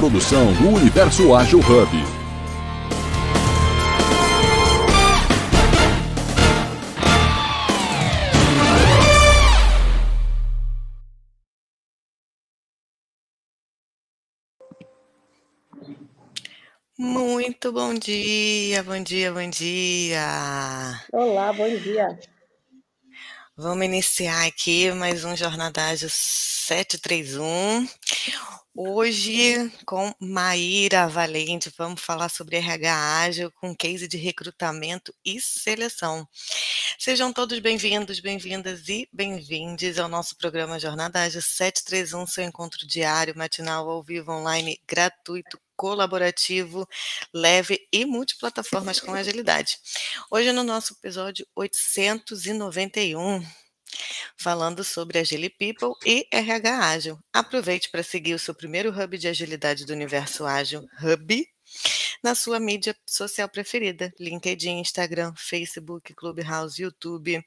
produção do Universo Ágil Hub. Muito bom dia, bom dia, bom dia. Olá, bom dia. Vamos iniciar aqui mais um Jornada Ágil 731. Hoje com Maíra Valente, vamos falar sobre RH ágil com case de recrutamento e seleção. Sejam todos bem-vindos, bem-vindas e bem-vindes ao nosso programa Jornada Ágil 731, seu encontro diário, matinal, ao vivo, online, gratuito, colaborativo, leve e multiplataformas com agilidade. Hoje no nosso episódio 891, falando sobre Agile People e RH Ágil. Aproveite para seguir o seu primeiro hub de agilidade do universo ágil, Hub, na sua mídia social preferida, LinkedIn, Instagram, Facebook, Clubhouse, YouTube.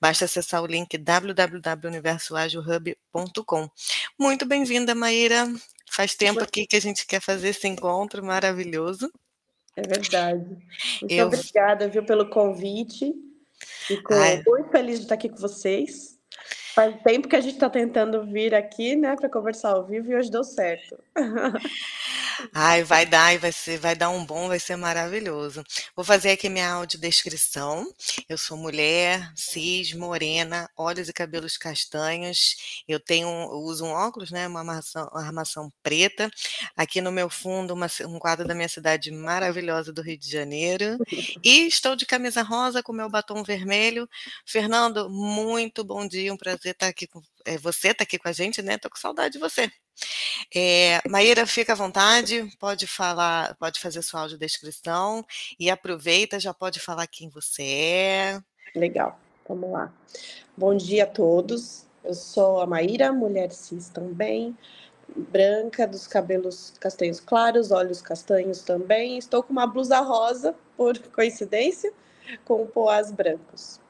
Basta acessar o link www.universoagilhub.com. Muito bem-vinda, Maíra. Faz tempo aqui que a gente quer fazer esse encontro maravilhoso. É verdade. Muito Eu... obrigada, viu, pelo convite. Fico Ai. muito feliz de estar aqui com vocês. Faz tempo que a gente está tentando vir aqui, né, para conversar ao vivo e hoje deu certo. Ai, vai dar, vai ser, vai dar um bom, vai ser maravilhoso. Vou fazer aqui minha audiodescrição. Eu sou mulher, cis, morena, olhos e cabelos castanhos. Eu tenho, eu uso um óculos, né, uma armação, uma armação preta. Aqui no meu fundo, uma, um quadro da minha cidade maravilhosa do Rio de Janeiro. E estou de camisa rosa com meu batom vermelho. Fernando, muito bom dia, um prazer estar aqui com é, você, está aqui com a gente, né? Estou com saudade de você. É, Maíra, fica à vontade, pode falar, pode fazer sua audiodescrição e aproveita, já pode falar quem você é. Legal, vamos lá. Bom dia a todos. Eu sou a Maíra, mulher cis também, branca, dos cabelos castanhos claros, olhos castanhos também. Estou com uma blusa rosa, por coincidência, com poás brancos.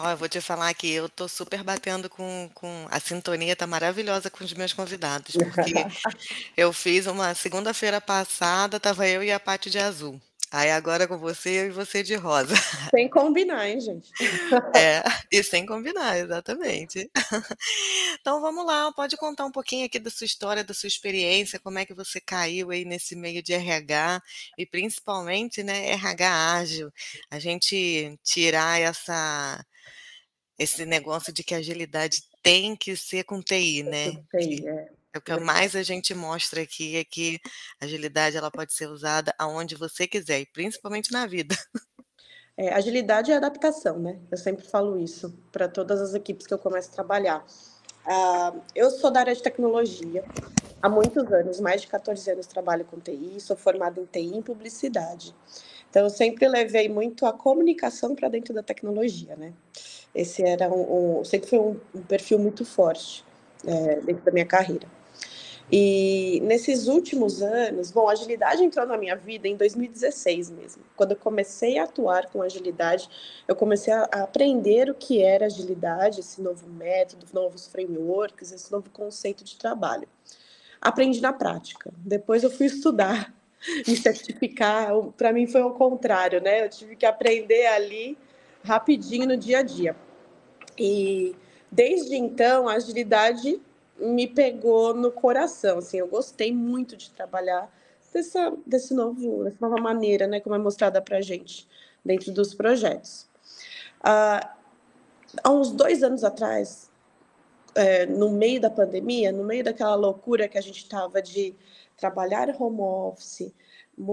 Ó, eu vou te falar que eu tô super batendo com, com a sintonia tá maravilhosa com os meus convidados, porque eu fiz uma segunda-feira passada, tava eu e a Paty de azul. Aí agora com você e você de rosa. Sem combinar, hein, gente? É, e sem combinar, exatamente. Então vamos lá, pode contar um pouquinho aqui da sua história, da sua experiência, como é que você caiu aí nesse meio de RH e principalmente, né, RH ágil. A gente tirar essa esse negócio de que a agilidade tem que ser com TI, né? TI, é. O que mais a gente mostra aqui é que a agilidade ela pode ser usada aonde você quiser, e principalmente na vida. É, agilidade é adaptação, né? Eu sempre falo isso para todas as equipes que eu começo a trabalhar. Uh, eu sou da área de tecnologia há muitos anos, mais de 14 anos trabalho com TI, sou formada em TI e publicidade. Então, eu sempre levei muito a comunicação para dentro da tecnologia, né? Esse era um, um sempre foi um, um, perfil muito forte é, dentro da minha carreira. E nesses últimos anos, bom, agilidade entrou na minha vida em 2016 mesmo. Quando eu comecei a atuar com agilidade, eu comecei a aprender o que era agilidade, esse novo método, novos frameworks, esse novo conceito de trabalho. Aprendi na prática. Depois eu fui estudar, me certificar. Para mim foi o contrário, né? Eu tive que aprender ali rapidinho no dia a dia. E desde então, a agilidade me pegou no coração. Assim, eu gostei muito de trabalhar dessa, desse novo, dessa nova maneira, né, como é mostrada para a gente dentro dos projetos. Ah, há uns dois anos atrás, é, no meio da pandemia, no meio daquela loucura que a gente estava de trabalhar home office,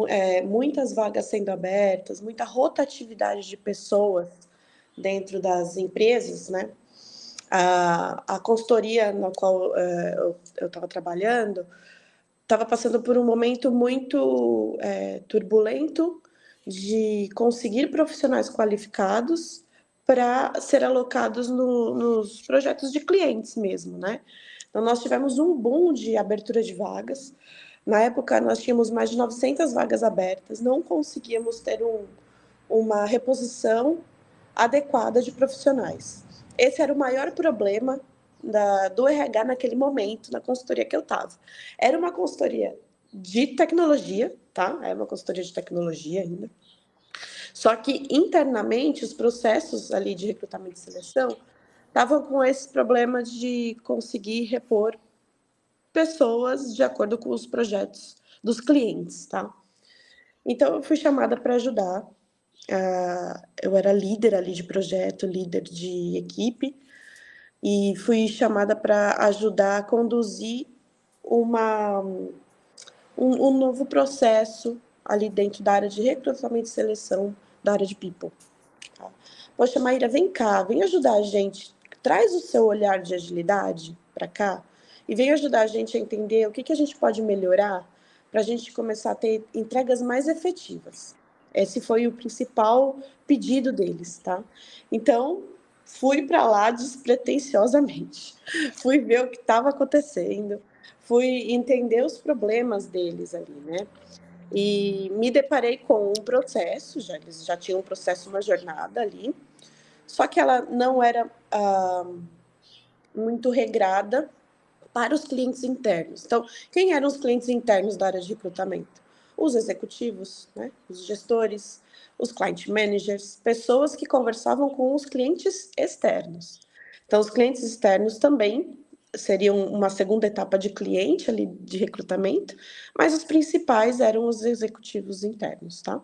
é, muitas vagas sendo abertas, muita rotatividade de pessoas dentro das empresas, né? A, a consultoria na qual é, eu estava trabalhando estava passando por um momento muito é, turbulento de conseguir profissionais qualificados para ser alocados no, nos projetos de clientes mesmo, né? Então, nós tivemos um boom de abertura de vagas, na época, nós tínhamos mais de 900 vagas abertas, não conseguíamos ter um, uma reposição adequada de profissionais. Esse era o maior problema da, do RH naquele momento, na consultoria que eu estava. Era uma consultoria de tecnologia, tá? É uma consultoria de tecnologia ainda. Só que internamente os processos ali de recrutamento e seleção estavam com esse problema de conseguir repor pessoas de acordo com os projetos dos clientes, tá? Então eu fui chamada para ajudar. Uh, eu era líder ali de projeto, líder de equipe, e fui chamada para ajudar a conduzir uma, um, um, novo processo ali dentro da área de recrutamento e seleção da área de people. Tá? Poxa, Maíra, vem cá, vem ajudar a gente. Traz o seu olhar de agilidade para cá e vem ajudar a gente a entender o que, que a gente pode melhorar para a gente começar a ter entregas mais efetivas. Esse foi o principal pedido deles, tá? Então, fui para lá despretensiosamente. Fui ver o que estava acontecendo, fui entender os problemas deles ali, né? E me deparei com um processo, já eles já tinham um processo, uma jornada ali, só que ela não era ah, muito regrada para os clientes internos. Então, quem eram os clientes internos da área de recrutamento? Os executivos, né? os gestores, os client managers, pessoas que conversavam com os clientes externos. Então, os clientes externos também seriam uma segunda etapa de cliente ali de recrutamento, mas os principais eram os executivos internos, tá?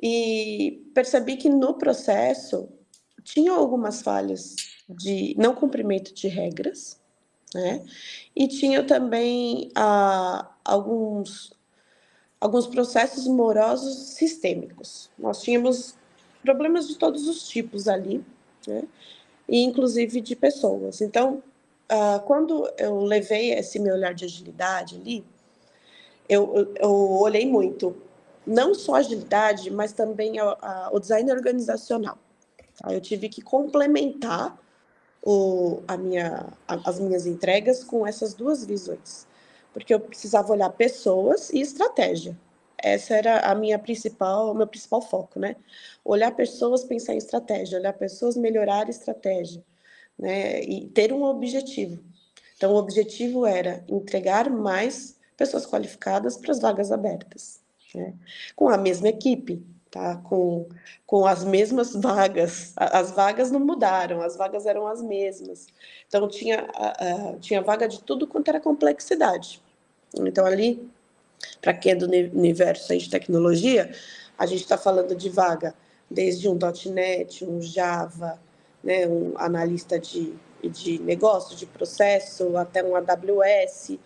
E percebi que no processo tinham algumas falhas de não cumprimento de regras, né? E tinha também ah, alguns, alguns processos morosos sistêmicos. Nós tínhamos problemas de todos os tipos ali, né? e inclusive de pessoas. Então, ah, quando eu levei esse meu olhar de agilidade ali, eu, eu, eu olhei muito, não só agilidade, mas também a, a, o design organizacional. Eu tive que complementar o, a minha, a, as minhas entregas com essas duas visões, porque eu precisava olhar pessoas e estratégia. Essa era a minha principal, o meu principal foco, né? Olhar pessoas, pensar em estratégia, olhar pessoas, melhorar a estratégia, né? E ter um objetivo. Então, o objetivo era entregar mais pessoas qualificadas para as vagas abertas, né? com a mesma equipe, tá? Com, com as mesmas vagas. As vagas não mudaram, as vagas eram as mesmas. Então tinha, uh, tinha vaga de tudo quanto era complexidade. Então ali, para quem é do universo de tecnologia, a gente está falando de vaga desde um .NET, um Java, né, um analista de, de negócio, de processo, até um AWS,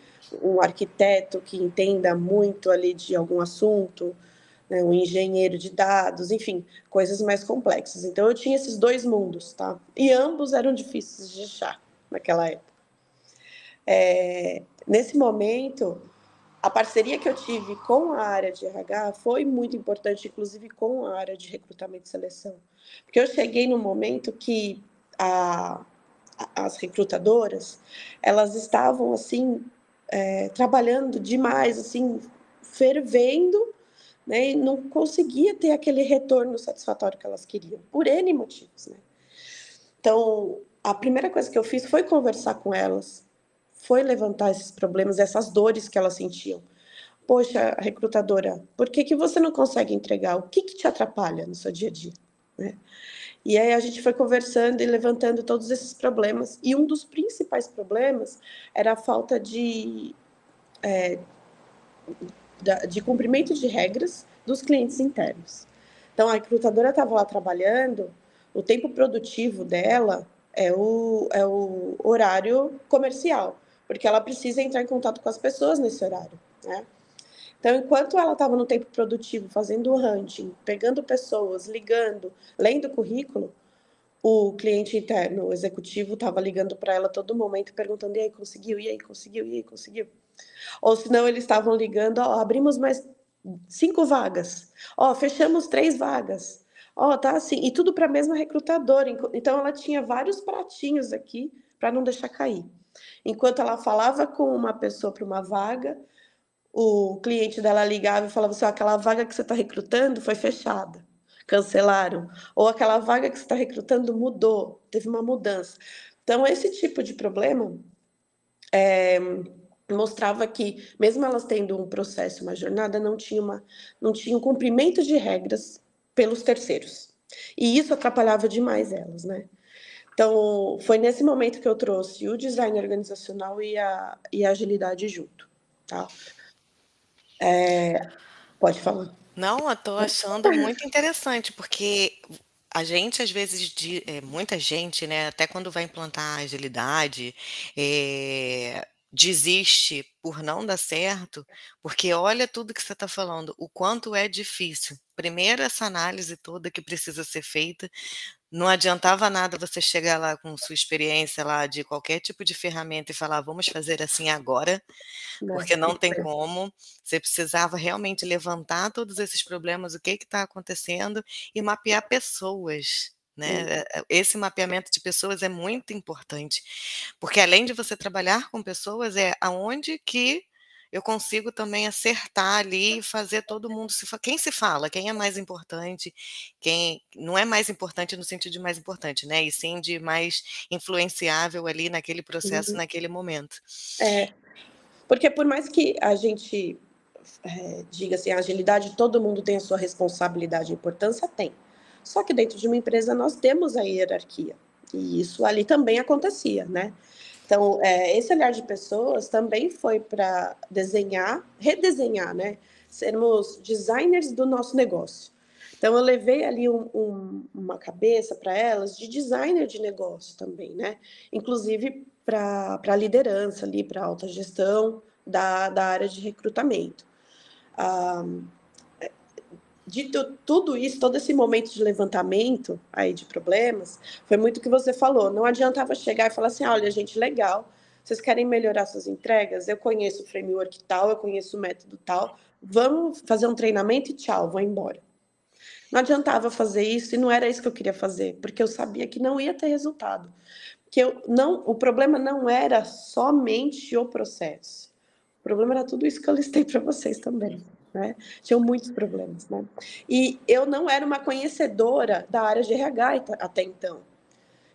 um arquiteto que entenda muito ali de algum assunto, né, um engenheiro de dados, enfim, coisas mais complexas. Então eu tinha esses dois mundos, tá? E ambos eram difíceis de achar naquela época. É, nesse momento, a parceria que eu tive com a área de RH foi muito importante, inclusive com a área de recrutamento e seleção. Porque eu cheguei no momento que a, as recrutadoras, elas estavam, assim, é, trabalhando demais, assim, fervendo né, e não conseguia ter aquele retorno satisfatório que elas queriam, por N motivos. Né? Então, a primeira coisa que eu fiz foi conversar com elas, foi levantar esses problemas, essas dores que elas sentiam. Poxa, recrutadora, por que, que você não consegue entregar? O que, que te atrapalha no seu dia a dia? Né? E aí a gente foi conversando e levantando todos esses problemas. E um dos principais problemas era a falta de, é, de cumprimento de regras dos clientes internos. Então, a recrutadora estava lá trabalhando, o tempo produtivo dela é o, é o horário comercial, porque ela precisa entrar em contato com as pessoas nesse horário, né? Então, enquanto ela estava no tempo produtivo, fazendo hunting, pegando pessoas, ligando, lendo currículo, o cliente interno, o executivo, estava ligando para ela todo momento, perguntando: e aí, conseguiu? E aí, conseguiu? E aí, conseguiu? Ou senão eles estavam ligando, ó, abrimos mais cinco vagas, ó, fechamos três vagas, ó, tá assim, e tudo para a mesma recrutadora. Então ela tinha vários pratinhos aqui para não deixar cair. Enquanto ela falava com uma pessoa para uma vaga, o cliente dela ligava e falava assim: aquela vaga que você está recrutando foi fechada, cancelaram. Ou aquela vaga que você está recrutando mudou, teve uma mudança. Então, esse tipo de problema é, mostrava que, mesmo elas tendo um processo, uma jornada, não tinha, uma, não tinha um cumprimento de regras pelos terceiros. E isso atrapalhava demais elas, né? Então, foi nesse momento que eu trouxe o design organizacional e a, e a agilidade junto, tá? É, pode falar. Não, eu estou achando muito interessante, porque a gente, às vezes, de, é, muita gente, né, até quando vai implantar agilidade, é, desiste por não dar certo, porque olha tudo que você está falando, o quanto é difícil. Primeiro, essa análise toda que precisa ser feita. Não adiantava nada você chegar lá com sua experiência lá de qualquer tipo de ferramenta e falar, vamos fazer assim agora, porque não tem como. Você precisava realmente levantar todos esses problemas, o que está acontecendo, e mapear pessoas. Né? Eh, eh, esse mapeamento de pessoas é muito importante, porque além de você trabalhar com pessoas, é aonde que eu consigo também acertar ali e fazer todo mundo se quem se fala, quem é mais importante, quem não é mais importante no sentido de mais importante, né? E sim de mais influenciável ali naquele processo, uhum. naquele momento. É, porque por mais que a gente é, diga assim, a agilidade, todo mundo tem a sua responsabilidade e importância, tem. Só que dentro de uma empresa nós temos a hierarquia. E isso ali também acontecia, né? Então, é, esse olhar de pessoas também foi para desenhar, redesenhar, né? Sermos designers do nosso negócio. Então, eu levei ali um, um, uma cabeça para elas de designer de negócio também, né? Inclusive para a liderança ali, para a alta gestão da, da área de recrutamento. Ah, de tudo isso, todo esse momento de levantamento aí de problemas, foi muito o que você falou. Não adiantava chegar e falar assim: olha, gente, legal, vocês querem melhorar suas entregas? Eu conheço o framework tal, eu conheço o método tal, vamos fazer um treinamento e tchau, vou embora. Não adiantava fazer isso e não era isso que eu queria fazer, porque eu sabia que não ia ter resultado. Que eu não, o problema não era somente o processo. O problema era tudo isso que eu listei para vocês também né? Tinham muitos problemas, né? E eu não era uma conhecedora da área de RH até então.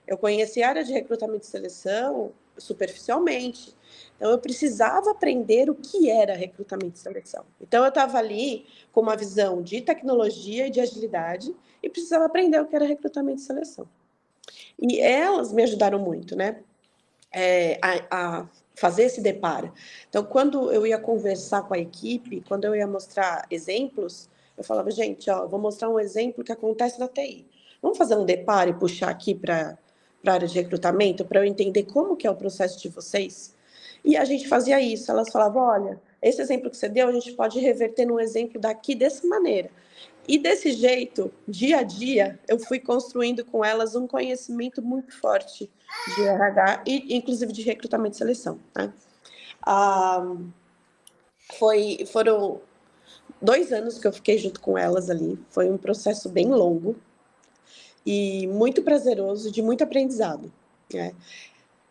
Eu conhecia a área de recrutamento e seleção superficialmente. Então, eu precisava aprender o que era recrutamento e seleção. Então, eu estava ali com uma visão de tecnologia e de agilidade e precisava aprender o que era recrutamento e seleção. E elas me ajudaram muito, né? É, a, a fazer esse deparo. Então, quando eu ia conversar com a equipe, quando eu ia mostrar exemplos, eu falava, gente, ó, vou mostrar um exemplo que acontece na TI. Vamos fazer um deparo e puxar aqui para a área de recrutamento para eu entender como que é o processo de vocês? E a gente fazia isso. Elas falavam, olha, esse exemplo que você deu, a gente pode reverter num exemplo daqui dessa maneira. E desse jeito, dia a dia, eu fui construindo com elas um conhecimento muito forte de RH e inclusive de recrutamento e seleção. Né? Ah, foi, foram dois anos que eu fiquei junto com elas ali. Foi um processo bem longo e muito prazeroso, de muito aprendizado. Né?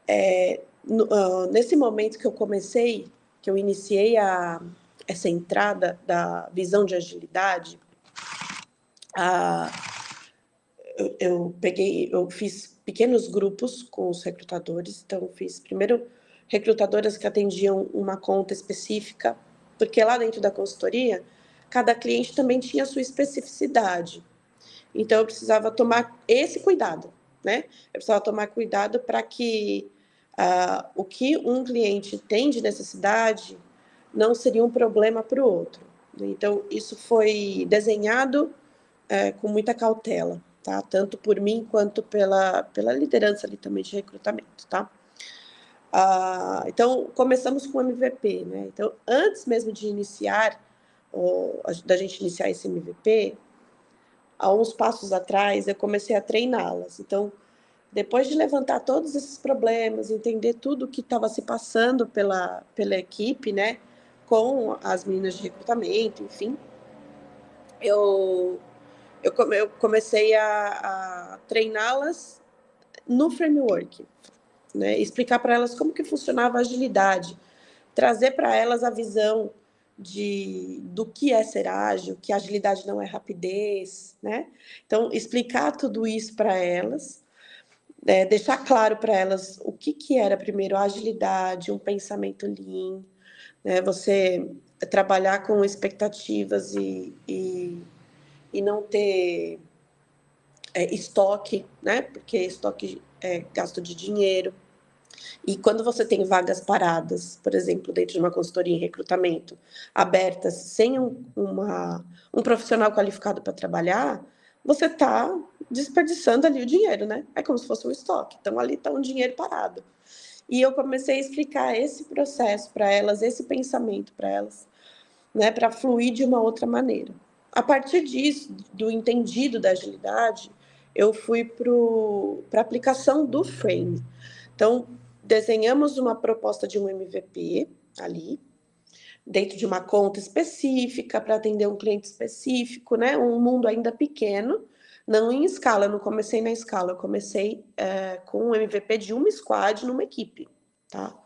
É, no, uh, nesse momento que eu comecei, que eu iniciei a, essa entrada da visão de agilidade, a, eu, eu, peguei, eu fiz pequenos grupos com os recrutadores, então fiz primeiro recrutadoras que atendiam uma conta específica, porque lá dentro da consultoria, cada cliente também tinha sua especificidade. Então eu precisava tomar esse cuidado, né? Eu precisava tomar cuidado para que uh, o que um cliente tem de necessidade não seria um problema para o outro. Então isso foi desenhado é, com muita cautela, tá? Tanto por mim quanto pela, pela liderança ali também de recrutamento, tá? Ah, então, começamos com o MVP, né? Então, antes mesmo de iniciar, da gente iniciar esse MVP, há uns passos atrás, eu comecei a treiná-las. Então, depois de levantar todos esses problemas, entender tudo o que estava se passando pela, pela equipe, né? Com as meninas de recrutamento, enfim, eu eu, eu comecei a, a treiná-las no framework, né? explicar para elas como que funcionava a agilidade, trazer para elas a visão de do que é ser ágil, que agilidade não é rapidez, né? Então explicar tudo isso para elas, é, deixar claro para elas o que, que era primeiro a agilidade, um pensamento lean, né? você trabalhar com expectativas e, e, e não ter é, estoque, né? porque estoque é gasto de dinheiro. E quando você tem vagas paradas, por exemplo, dentro de uma consultoria em recrutamento, abertas, sem um, uma, um profissional qualificado para trabalhar, você está desperdiçando ali o dinheiro, né? É como se fosse um estoque. Então, ali está um dinheiro parado. E eu comecei a explicar esse processo para elas, esse pensamento para elas, né, para fluir de uma outra maneira. A partir disso, do entendido da agilidade, eu fui para a aplicação do frame. Então, desenhamos uma proposta de um MVP ali, dentro de uma conta específica, para atender um cliente específico, né? Um mundo ainda pequeno, não em escala, eu não comecei na escala, eu comecei é, com um MVP de uma squad numa equipe, tá?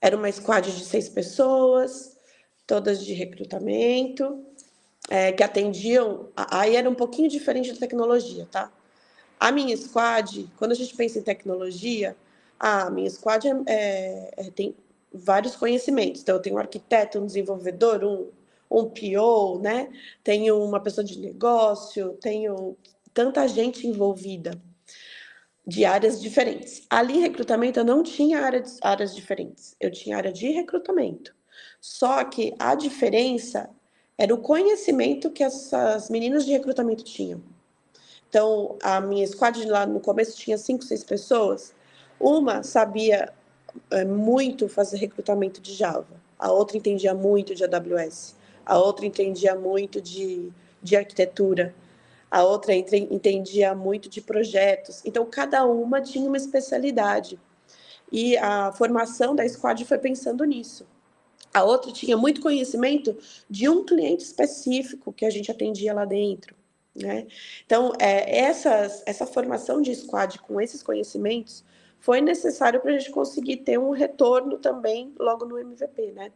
Era uma squad de seis pessoas, todas de recrutamento, é, que atendiam. Aí era um pouquinho diferente da tecnologia, tá? A minha squad, quando a gente pensa em tecnologia, a minha squad é, é, é, tem vários conhecimentos. Então, eu tenho um arquiteto, um desenvolvedor, um, um PO, né? Tenho uma pessoa de negócio, tenho tanta gente envolvida de áreas diferentes. Ali, recrutamento, eu não tinha áreas, diferentes. Eu tinha área de recrutamento. Só que a diferença era o conhecimento que essas meninas de recrutamento tinham. Então, a minha squad lá no começo tinha cinco, seis pessoas. Uma sabia é, muito fazer recrutamento de Java, a outra entendia muito de AWS, a outra entendia muito de, de arquitetura, a outra entendia muito de projetos. Então, cada uma tinha uma especialidade. E a formação da squad foi pensando nisso. A outra tinha muito conhecimento de um cliente específico que a gente atendia lá dentro. Né? Então, é, essas, essa formação de squad com esses conhecimentos foi necessário para a gente conseguir ter um retorno também logo no MVP, né?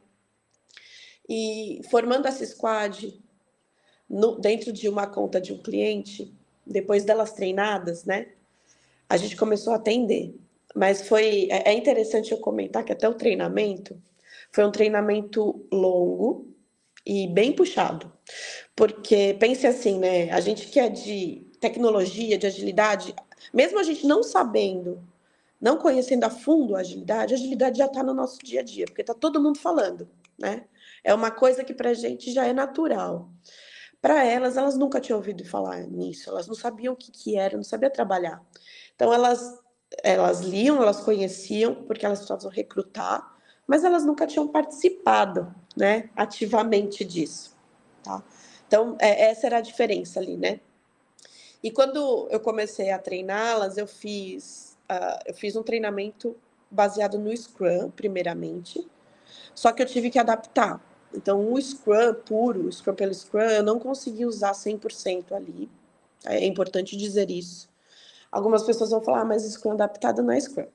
E formando essa squad no, dentro de uma conta de um cliente, depois delas treinadas, né? A gente começou a atender. Mas foi é, é interessante eu comentar que até o treinamento foi um treinamento longo e bem puxado. Porque pense assim, né? A gente que é de tecnologia, de agilidade, mesmo a gente não sabendo não conhecendo a fundo a agilidade, a agilidade já está no nosso dia a dia, porque está todo mundo falando, né? É uma coisa que para a gente já é natural. Para elas, elas nunca tinham ouvido falar nisso, elas não sabiam o que, que era, não sabiam trabalhar. Então, elas, elas liam, elas conheciam, porque elas precisavam recrutar, mas elas nunca tinham participado, né, ativamente disso, tá? Então, é, essa era a diferença ali, né? E quando eu comecei a treiná-las, eu fiz uh, eu fiz um treinamento baseado no Scrum, primeiramente, só que eu tive que adaptar. Então, o Scrum puro, o Scrum pelo Scrum, eu não consegui usar 100% ali. É importante dizer isso. Algumas pessoas vão falar, ah, mas Scrum adaptado não é Scrum.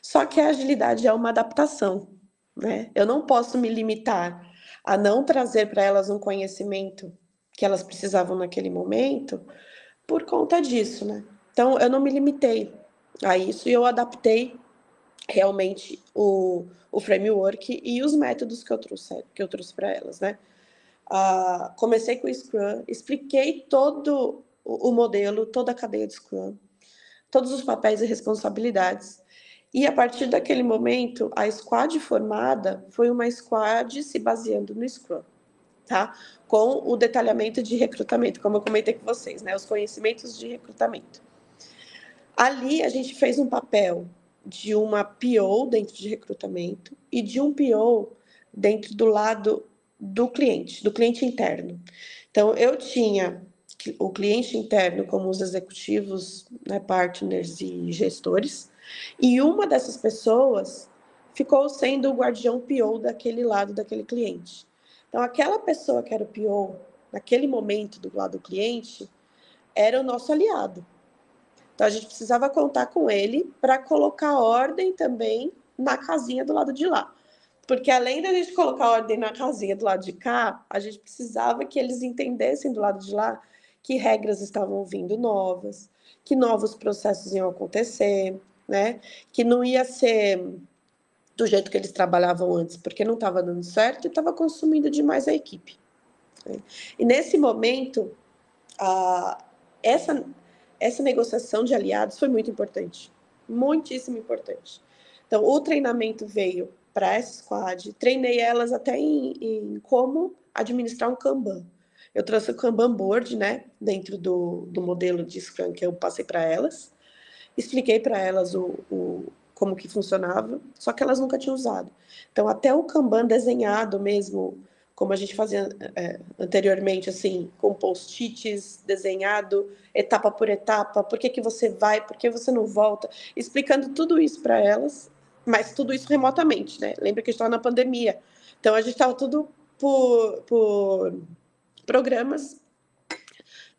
Só que a agilidade é uma adaptação, né? Eu não posso me limitar a não trazer para elas um conhecimento que elas precisavam naquele momento por conta disso, né? Então, eu não me limitei a isso e eu adaptei realmente o, o framework e os métodos que eu trouxe que eu trouxe para elas, né? Uh, comecei com o Scrum, expliquei todo o, o modelo, toda a cadeia de Scrum, todos os papéis e responsabilidades. E a partir daquele momento, a squad formada foi uma squad se baseando no Scrum, tá? Com o detalhamento de recrutamento, como eu comentei com vocês, né? Os conhecimentos de recrutamento. Ali a gente fez um papel de uma PO dentro de recrutamento e de um PO dentro do lado do cliente, do cliente interno. Então, eu tinha o cliente interno como os executivos, né, partners e gestores, e uma dessas pessoas ficou sendo o guardião PO daquele lado daquele cliente. Então, aquela pessoa que era o PO, naquele momento do lado do cliente, era o nosso aliado. Então a gente precisava contar com ele para colocar ordem também na casinha do lado de lá. Porque além da gente colocar ordem na casinha do lado de cá, a gente precisava que eles entendessem do lado de lá que regras estavam vindo novas, que novos processos iam acontecer, né? Que não ia ser do jeito que eles trabalhavam antes, porque não estava dando certo e estava consumindo demais a equipe. Né? E nesse momento, essa, essa negociação de aliados foi muito importante, muitíssimo importante. Então, o treinamento veio para essa squad, treinei elas até em, em, como administrar um Kanban. Eu trouxe o Kanban Board, né, dentro do, do modelo de Scrum que eu passei para elas, expliquei para elas o, o, como que funcionava, só que elas nunca tinham usado. Então, até o Kanban desenhado mesmo, como a gente fazia é, anteriormente, assim, com post-its desenhado, etapa por etapa, por que, que você vai, por que você não volta, explicando tudo isso para elas, mas tudo isso remotamente, né? Lembra que estava na pandemia. Então, a gente estava tudo por, por programas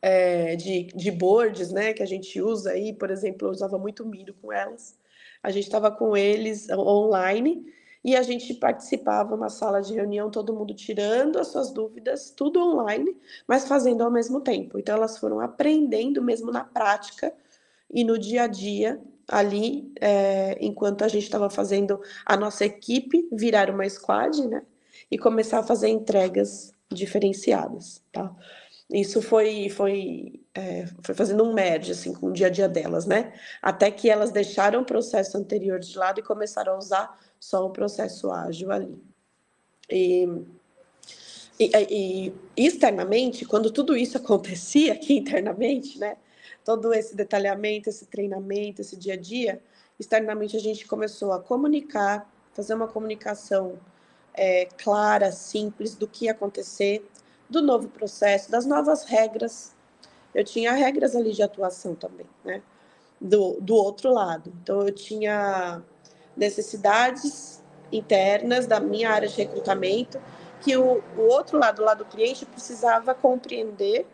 é, de, de boards, né, que a gente usa aí, por exemplo, eu usava muito Miro com elas, a gente estava com eles online e a gente participava uma sala de reunião, todo mundo tirando as suas dúvidas, tudo online, mas fazendo ao mesmo tempo. Então elas foram aprendendo mesmo na prática e no dia a dia ali, é, enquanto a gente estava fazendo a nossa equipe virar uma squad, né? E começar a fazer entregas diferenciadas, tá? Isso foi, foi, é, foi fazendo um merge assim, com o dia a dia delas, né? Até que elas deixaram o processo anterior de lado e começaram a usar só o processo ágil ali. E, e, e externamente, quando tudo isso acontecia aqui internamente, né? Todo esse detalhamento, esse treinamento, esse dia a dia, externamente a gente começou a comunicar, fazer uma comunicação é, clara, simples do que ia acontecer, do novo processo, das novas regras. Eu tinha regras ali de atuação também, né? Do, do outro lado. Então, eu tinha necessidades internas da minha área de recrutamento que o, o outro lado, o lado do cliente, precisava compreender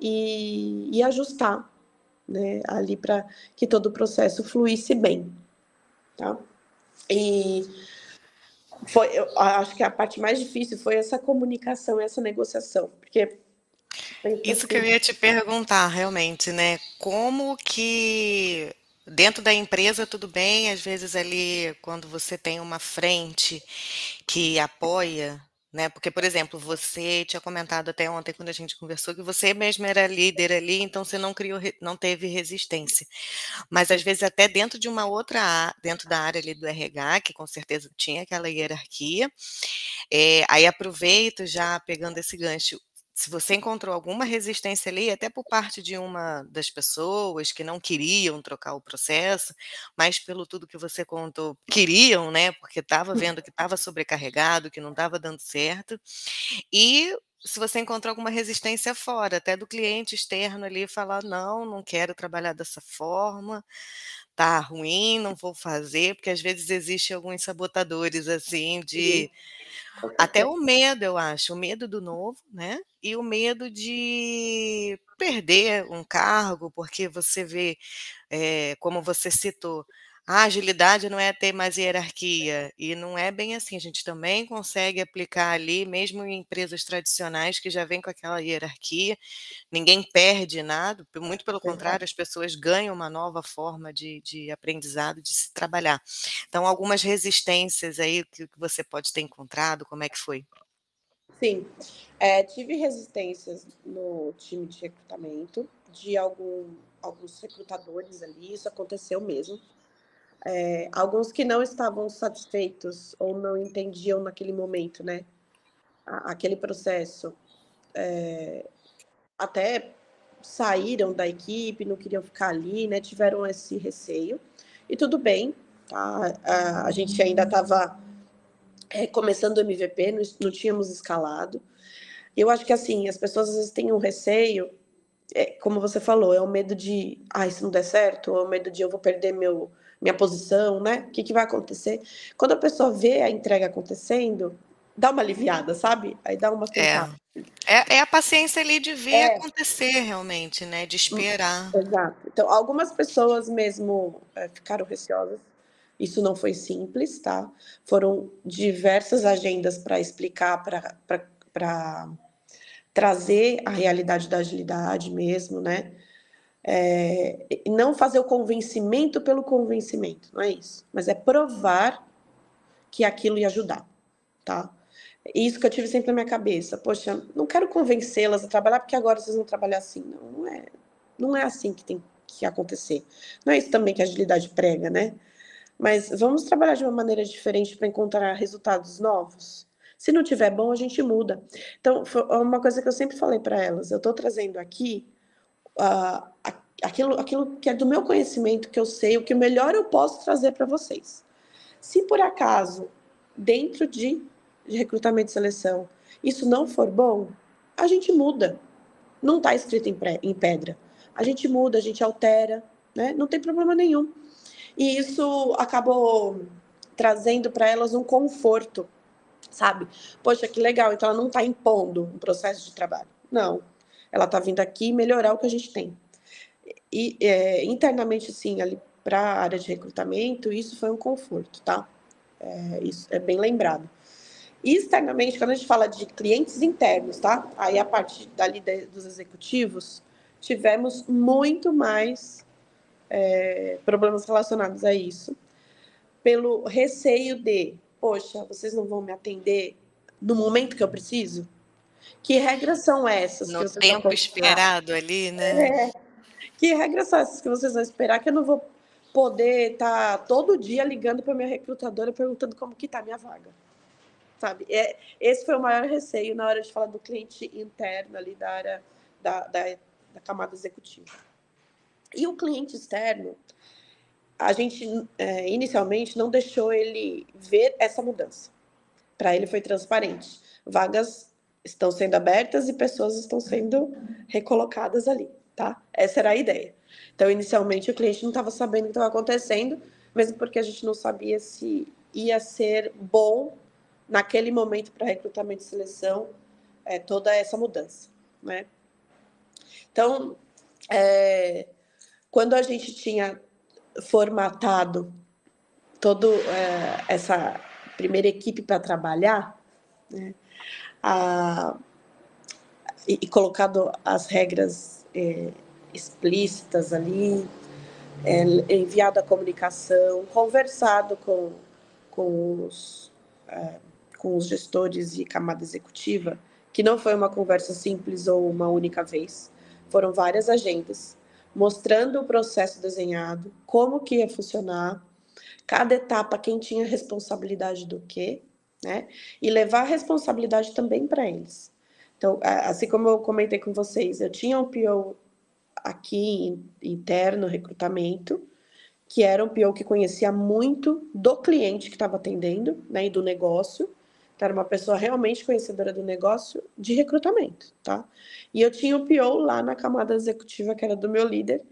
e, e ajustar, né? Ali para que todo o processo fluísse bem, tá? E foi, eu acho que a parte mais difícil foi essa comunicação, essa negociação, porque isso que eu ia te perguntar, realmente, né? Como que dentro da empresa tudo bem, às vezes ali quando você tem uma frente que apoia né? Porque, por exemplo, você tinha comentado até ontem quando a gente conversou que você mesmo era líder ali, então você não criou, não teve resistência. Mas às vezes até dentro de uma outra, dentro da área ali do RH, que com certeza tinha aquela hierarquia, é, aí aproveito já pegando esse gancho, se você encontrou alguma resistência ali, até por parte de uma das pessoas que não queriam trocar o processo, mas pelo tudo que você contou, queriam, né? Porque estava hum. vendo que estava sobrecarregado, que não estava dando certo. E se você encontrou alguma resistência fora, até do cliente externo ali, falar: não, não quero trabalhar dessa forma, tá ruim, não vou fazer, porque às vezes existem alguns sabotadores assim de até o medo, eu acho, o medo do novo, né? E o medo de perder um cargo, porque você vê, é, como você citou, a agilidade não é ter mais hierarquia, e não é bem assim. A gente também consegue aplicar ali, mesmo em empresas tradicionais que já vêm com aquela hierarquia, ninguém perde nada, muito pelo contrário, as pessoas ganham uma nova forma de, de aprendizado, de se trabalhar. Então, algumas resistências aí que, você pode ter encontrado, como é que foi? Sim, é, tive resistências no time de recrutamento, de algum, alguns recrutadores ali, isso aconteceu mesmo é, alguns que não estavam satisfeitos ou não entendiam naquele momento, né, aquele processo, é, até saíram da equipe, não queriam ficar ali, né, tiveram esse receio, e tudo bem, tá? a, a gente ainda estava é, começando o MVP, não, não tínhamos escalado, eu acho que assim, as pessoas às vezes têm um receio, é, como você falou, é o medo de, ah, se não der certo, ou é o medo de eu vou perder meu minha posição, né? O que, que vai acontecer? Quando a pessoa vê a entrega acontecendo, dá uma aliviada, sabe? Aí dá uma é. é. É, a paciência ali de ver é. acontecer realmente, né? De esperar. Exato. Então, algumas pessoas mesmo é, ficaram receosas. Isso não foi simples, tá? Foram diversas agendas para explicar para trazer a realidade da agilidade mesmo, né? É, não fazer o convencimento pelo convencimento, não é isso, mas é provar que aquilo ia ajudar, tá? Isso que eu tive sempre na minha cabeça. Poxa, não quero convencê-las a trabalhar porque agora vocês vão trabalhar assim. Não, não é, não é assim que tem que acontecer. Não é isso também que a agilidade prega, né? Mas vamos trabalhar de uma maneira diferente para encontrar resultados novos. Se não tiver bom, a gente muda. Então, foi uma coisa que eu sempre falei para elas. Eu estou trazendo aqui uh, aquilo, aquilo que é do meu conhecimento, que eu sei, o que melhor eu posso trazer para vocês. Se por acaso, dentro de, de recrutamento e seleção, isso não for bom, a gente muda. Não está escrito em, pré, em pedra. A gente muda, a gente altera, né? não tem problema nenhum. E isso acabou trazendo para elas um conforto, sabe? Poxa, que legal, então ela não está impondo um processo de trabalho. Não, ela está vindo aqui melhorar o que a gente tem. E é, internamente, sim, ali para a área de recrutamento, isso foi um conforto, tá? É, isso é bem lembrado. E externamente, quando a gente fala de clientes internos, tá? Aí a parte dali de, dos executivos, tivemos muito mais é, problemas relacionados a isso, pelo receio de, poxa, vocês não vão me atender no momento que eu preciso? Que regras são essas? No tempo esperado ali, né? É. Que regras são essas que vocês vão esperar que eu não vou poder estar tá todo dia ligando para minha recrutadora perguntando como que está a minha vaga? Sabe? É, esse foi o maior receio na hora de falar do cliente interno ali da área da, da, da camada executiva. E o cliente externo, a gente é, inicialmente não deixou ele ver essa mudança. Para ele foi transparente. Vagas estão sendo abertas e pessoas estão sendo recolocadas ali, tá? Essa era a ideia. Então, inicialmente, o cliente não estava sabendo o que estava acontecendo, mesmo porque a gente não sabia se ia ser bom naquele momento para recrutamento e seleção é, toda essa mudança, né? Então, é, quando a gente tinha formatado toda é, essa primeira equipe para trabalhar, né, a, e, e, colocado as regras é, explícitas ali, é, enviado a comunicação, conversado com, com, os, é, com os gestores e camada executiva, que não foi uma conversa simples ou uma única vez, foram várias agendas mostrando o processo desenhado, como que ia funcionar, cada etapa quem tinha responsabilidade do quê, né? E levar a responsabilidade também para eles. Então, assim como eu comentei com vocês, eu tinha um PO aqui interno, recrutamento, que era um PO que conhecia muito do cliente que estava atendendo, né, e do negócio, era uma pessoa realmente conhecedora do negócio de recrutamento, tá? E eu tinha o PO lá na camada executiva, que era do meu líder,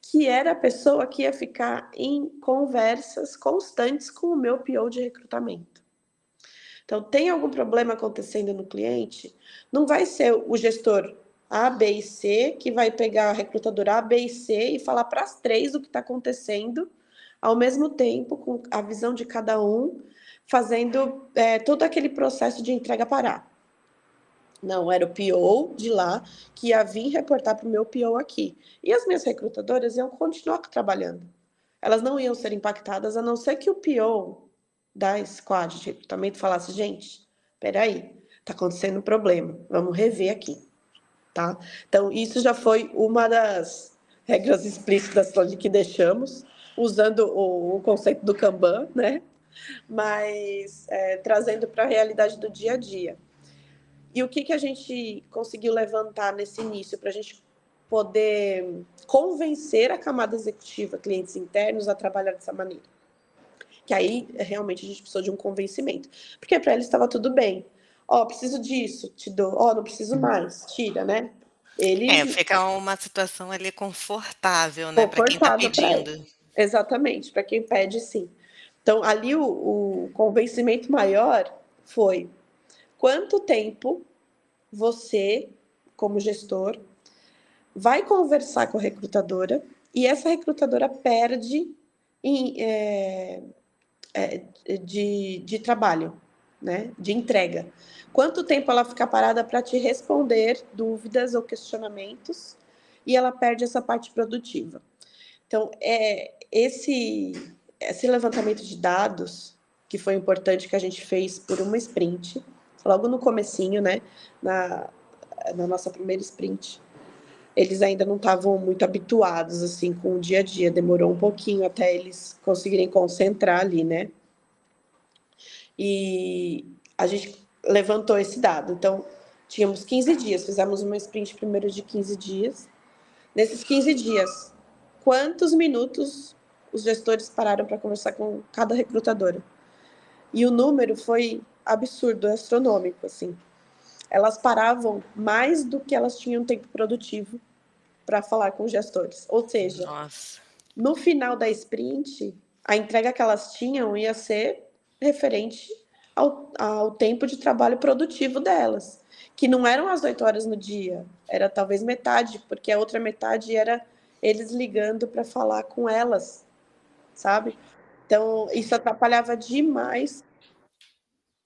que era a pessoa que ia ficar em conversas constantes com o meu PO de recrutamento. Então, tem algum problema acontecendo no cliente? Não vai ser o gestor A, B e C que vai pegar a recrutadora A, B e C e falar para as três o que está acontecendo, ao mesmo tempo, com a visão de cada um, fazendo é, todo aquele processo de entrega parar. Não, era o PO de lá que ia vir reportar para o meu PO aqui. E as minhas recrutadoras iam continuar trabalhando. Elas não iam ser impactadas, a não ser que o PO da squad de recrutamento falasse, gente, peraí, está acontecendo um problema, vamos rever aqui, tá? Então, isso já foi uma das regras explícitas que deixamos, usando o, o conceito do Kanban, né? mas é, trazendo para a realidade do dia a dia. E o que, que a gente conseguiu levantar nesse início para a gente poder convencer a camada executiva, clientes internos, a trabalhar dessa maneira? Que aí realmente a gente precisou de um convencimento, porque para eles estava tudo bem. Ó, oh, preciso disso, te dou. Ó, oh, não preciso mais, tira, né? Ele... É, fica uma situação ali confortável, né, para quem está pedindo. Exatamente, para quem pede, sim. Então, ali o, o convencimento maior foi quanto tempo você, como gestor, vai conversar com a recrutadora e essa recrutadora perde em, é, é, de, de trabalho, né, de entrega. Quanto tempo ela fica parada para te responder dúvidas ou questionamentos e ela perde essa parte produtiva. Então, é esse esse levantamento de dados que foi importante que a gente fez por uma sprint, logo no comecinho, né, na, na nossa primeira sprint, eles ainda não estavam muito habituados assim com o dia a dia, demorou um pouquinho até eles conseguirem concentrar ali, né? E a gente levantou esse dado. Então, tínhamos 15 dias, fizemos uma sprint primeiro de 15 dias. Nesses 15 dias, quantos minutos os gestores pararam para conversar com cada recrutadora? E o número foi absurdo, astronômico, assim elas paravam mais do que elas tinham tempo produtivo para falar com os gestores. Ou seja, Nossa. no final da sprint, a entrega que elas tinham ia ser referente ao, ao tempo de trabalho produtivo delas, que não eram as oito horas no dia, era talvez metade, porque a outra metade era eles ligando para falar com elas, sabe? Então, isso atrapalhava demais.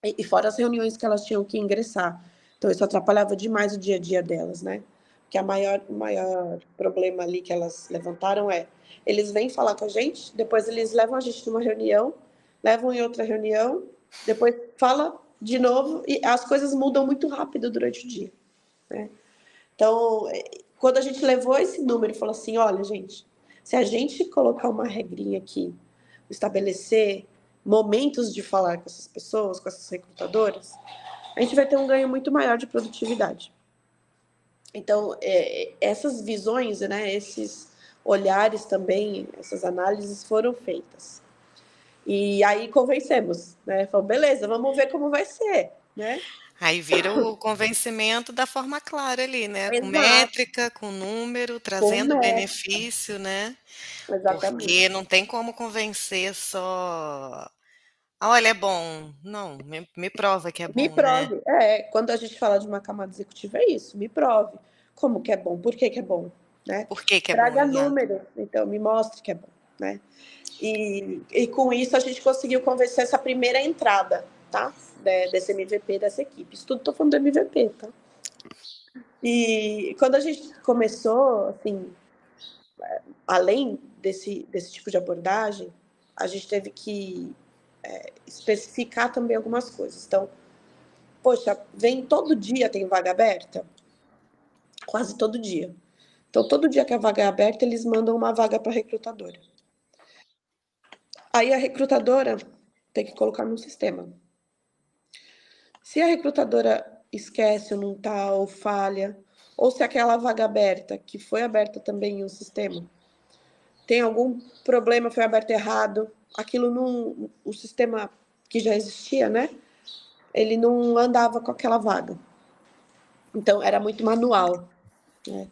E fora as reuniões que elas tinham que ingressar. Então, isso atrapalhava demais o dia a dia delas, né? Que a maior, maior problema ali que elas levantaram é: eles vêm falar com a gente, depois eles levam a gente numa reunião, levam em outra reunião, depois fala de novo e as coisas mudam muito rápido durante o dia, né? Então, quando a gente levou esse número e falou assim: olha, gente, se a gente colocar uma regrinha aqui, estabelecer momentos de falar com essas pessoas, com essas recrutadoras, a gente vai ter um ganho muito maior de produtividade. Então, é, essas visões, né, esses olhares também, essas análises foram feitas. E aí convencemos, né? Falou, beleza, vamos ver como vai ser, né? Aí vira o convencimento da forma clara ali, né? Exato. Com métrica, com número, trazendo com benefício, né? Exatamente. Porque não tem como convencer só Olha, é bom. Não, me, me prova que é bom. Me né? prove. Né? É, quando a gente fala de uma camada executiva, é isso. Me prove. Como que é bom? Por que, que é bom? Né? Por que, que é Traga bom? Traga números. Então, me mostre que é bom. Né? E, e com isso a gente conseguiu convencer essa primeira entrada, tá? De, desse MVP, dessa equipe. Isso tudo tô falando do MVP, tá? E quando a gente começou, assim, além desse, desse tipo de abordagem, a gente teve que é, especificar também algumas coisas. Então, poxa, vem todo dia tem vaga aberta? Quase todo dia. Então, todo dia que a vaga é aberta, eles mandam uma vaga para a recrutadora. Aí a recrutadora tem que colocar no sistema. Se a recrutadora esquece ou não tá, ou falha, ou se aquela vaga aberta, que foi aberta também em um sistema, tem algum problema, foi aberto errado, aquilo não, o sistema que já existia, né? Ele não andava com aquela vaga. Então era muito manual, né?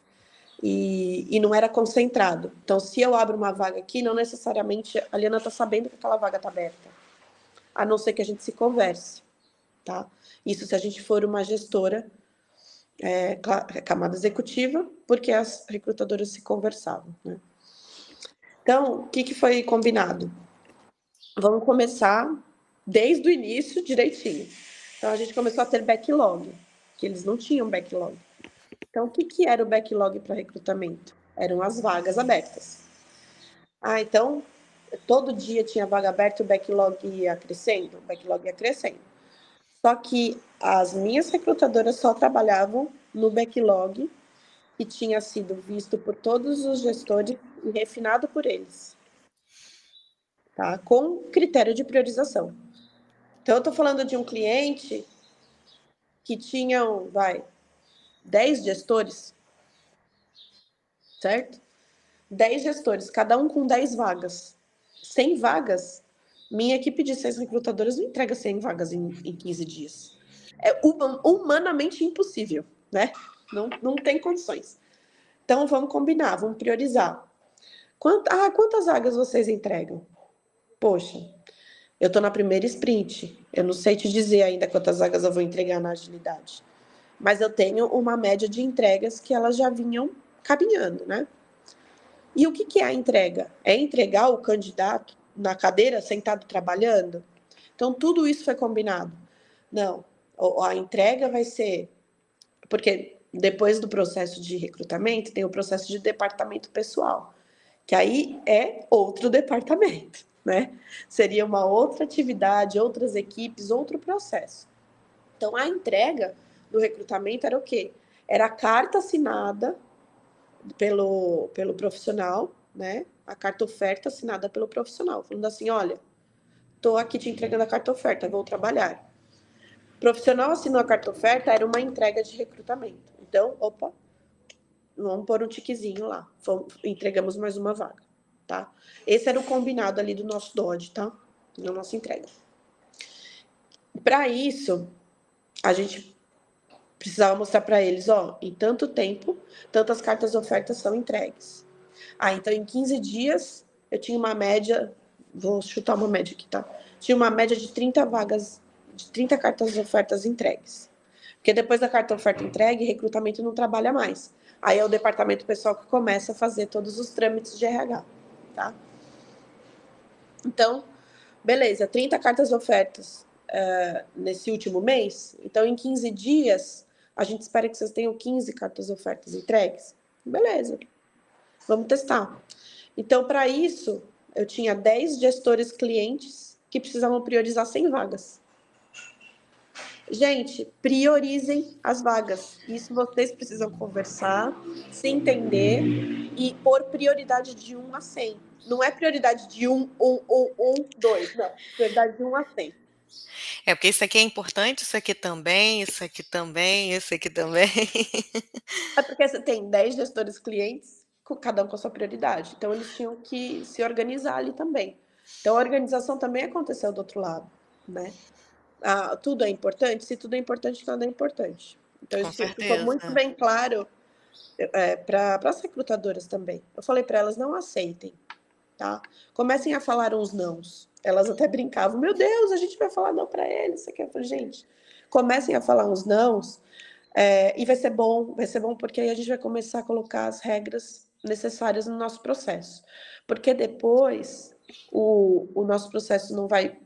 E, e não era concentrado. Então, se eu abro uma vaga aqui, não necessariamente a Liana está sabendo que aquela vaga está aberta, a não ser que a gente se converse, tá? Isso se a gente for uma gestora é, camada executiva, porque as recrutadoras se conversavam, né? Então, o que, que foi combinado? Vamos começar desde o início direitinho. Então, a gente começou a ter backlog, que eles não tinham backlog. Então, o que, que era o backlog para recrutamento? Eram as vagas abertas. Ah, então, todo dia tinha vaga aberta e o backlog ia crescendo? O backlog ia crescendo. Só que as minhas recrutadoras só trabalhavam no backlog que tinha sido visto por todos os gestores e refinado por eles tá? com critério de priorização. Então, eu estou falando de um cliente que tinham, vai, 10 gestores, certo? 10 gestores, cada um com 10 vagas. 100 vagas, minha equipe de seis recrutadores não entrega 100 vagas em, em 15 dias. É humanamente impossível, né? Não, não tem condições. Então, vamos combinar, vamos priorizar. Quant, ah, quantas vagas vocês entregam? Poxa, eu estou na primeira sprint, eu não sei te dizer ainda quantas vagas eu vou entregar na agilidade, mas eu tenho uma média de entregas que elas já vinham caminhando, né? E o que, que é a entrega? É entregar o candidato na cadeira, sentado trabalhando? Então, tudo isso foi combinado. Não, a entrega vai ser. Porque depois do processo de recrutamento, tem o processo de departamento pessoal, que aí é outro departamento, né? Seria uma outra atividade, outras equipes, outro processo. Então, a entrega do recrutamento era o quê? Era a carta assinada pelo, pelo profissional, né? A carta oferta assinada pelo profissional, falando assim: olha, estou aqui te entregando a carta oferta, vou trabalhar. O profissional assinou a carta oferta, era uma entrega de recrutamento. Então, opa, vamos pôr um tiquezinho lá. Entregamos mais uma vaga, tá? Esse era o combinado ali do nosso Dodge, tá? Na nossa entrega. Para isso, a gente precisava mostrar para eles, ó, em tanto tempo, tantas cartas ofertas são entregues. Ah, então em 15 dias eu tinha uma média, vou chutar uma média aqui, tá? Tinha uma média de 30 vagas, de 30 cartas ofertas entregues. Porque depois da carta oferta entregue, recrutamento não trabalha mais. Aí é o departamento pessoal que começa a fazer todos os trâmites de RH, tá? Então, beleza, 30 cartas ofertas uh, nesse último mês. Então, em 15 dias, a gente espera que vocês tenham 15 cartas ofertas entregues. Beleza. Vamos testar. Então, para isso, eu tinha 10 gestores clientes que precisavam priorizar 100 vagas. Gente, priorizem as vagas. Isso vocês precisam conversar, se entender e pôr prioridade de 1 a 100. Não é prioridade de 1, 1, 1, 1, 2. Não, prioridade de 1 a 100. É, porque isso aqui é importante, isso aqui também, isso aqui também, isso aqui também. É porque você tem 10 gestores clientes, cada um com a sua prioridade. Então, eles tinham que se organizar ali também. Então, a organização também aconteceu do outro lado, né? Ah, tudo é importante? Se tudo é importante, nada é importante. Então, com isso certeza. ficou muito bem claro é, para as recrutadoras também. Eu falei para elas, não aceitem, tá? Comecem a falar uns nãos. Elas até brincavam, meu Deus, a gente vai falar não para eles. Isso aqui. Eu falei, gente, comecem a falar uns nãos é, e vai ser bom, vai ser bom porque aí a gente vai começar a colocar as regras necessárias no nosso processo. Porque depois o, o nosso processo não vai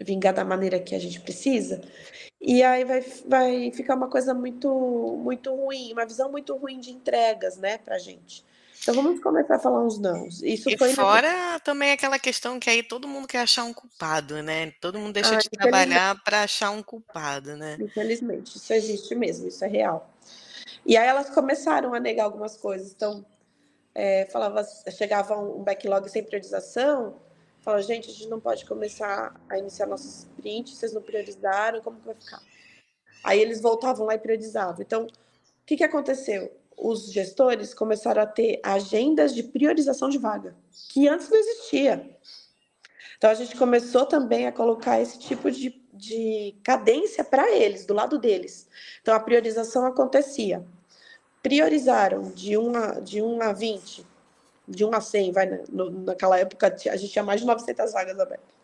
vingar da maneira que a gente precisa, e aí vai, vai ficar uma coisa muito, muito ruim, uma visão muito ruim de entregas, né, pra gente. Então vamos começar a falar uns não. Isso e foi fora na... também aquela questão que aí todo mundo quer achar um culpado, né? Todo mundo deixa ah, de trabalhar para achar um culpado, né? Infelizmente, isso existe mesmo, isso é real. E aí elas começaram a negar algumas coisas. Então, é, falava, chegava um backlog sem priorização, falava, gente, a gente não pode começar a iniciar nossos sprints, vocês não priorizaram, como que vai ficar? Aí eles voltavam lá e priorizavam. Então, o que, que aconteceu? Os gestores começaram a ter agendas de priorização de vaga, que antes não existia. Então, a gente começou também a colocar esse tipo de, de cadência para eles, do lado deles. Então, a priorização acontecia. Priorizaram de 1 a, de 1 a 20, de 1 a 100, vai, né? no, naquela época a gente tinha mais de 900 vagas abertas.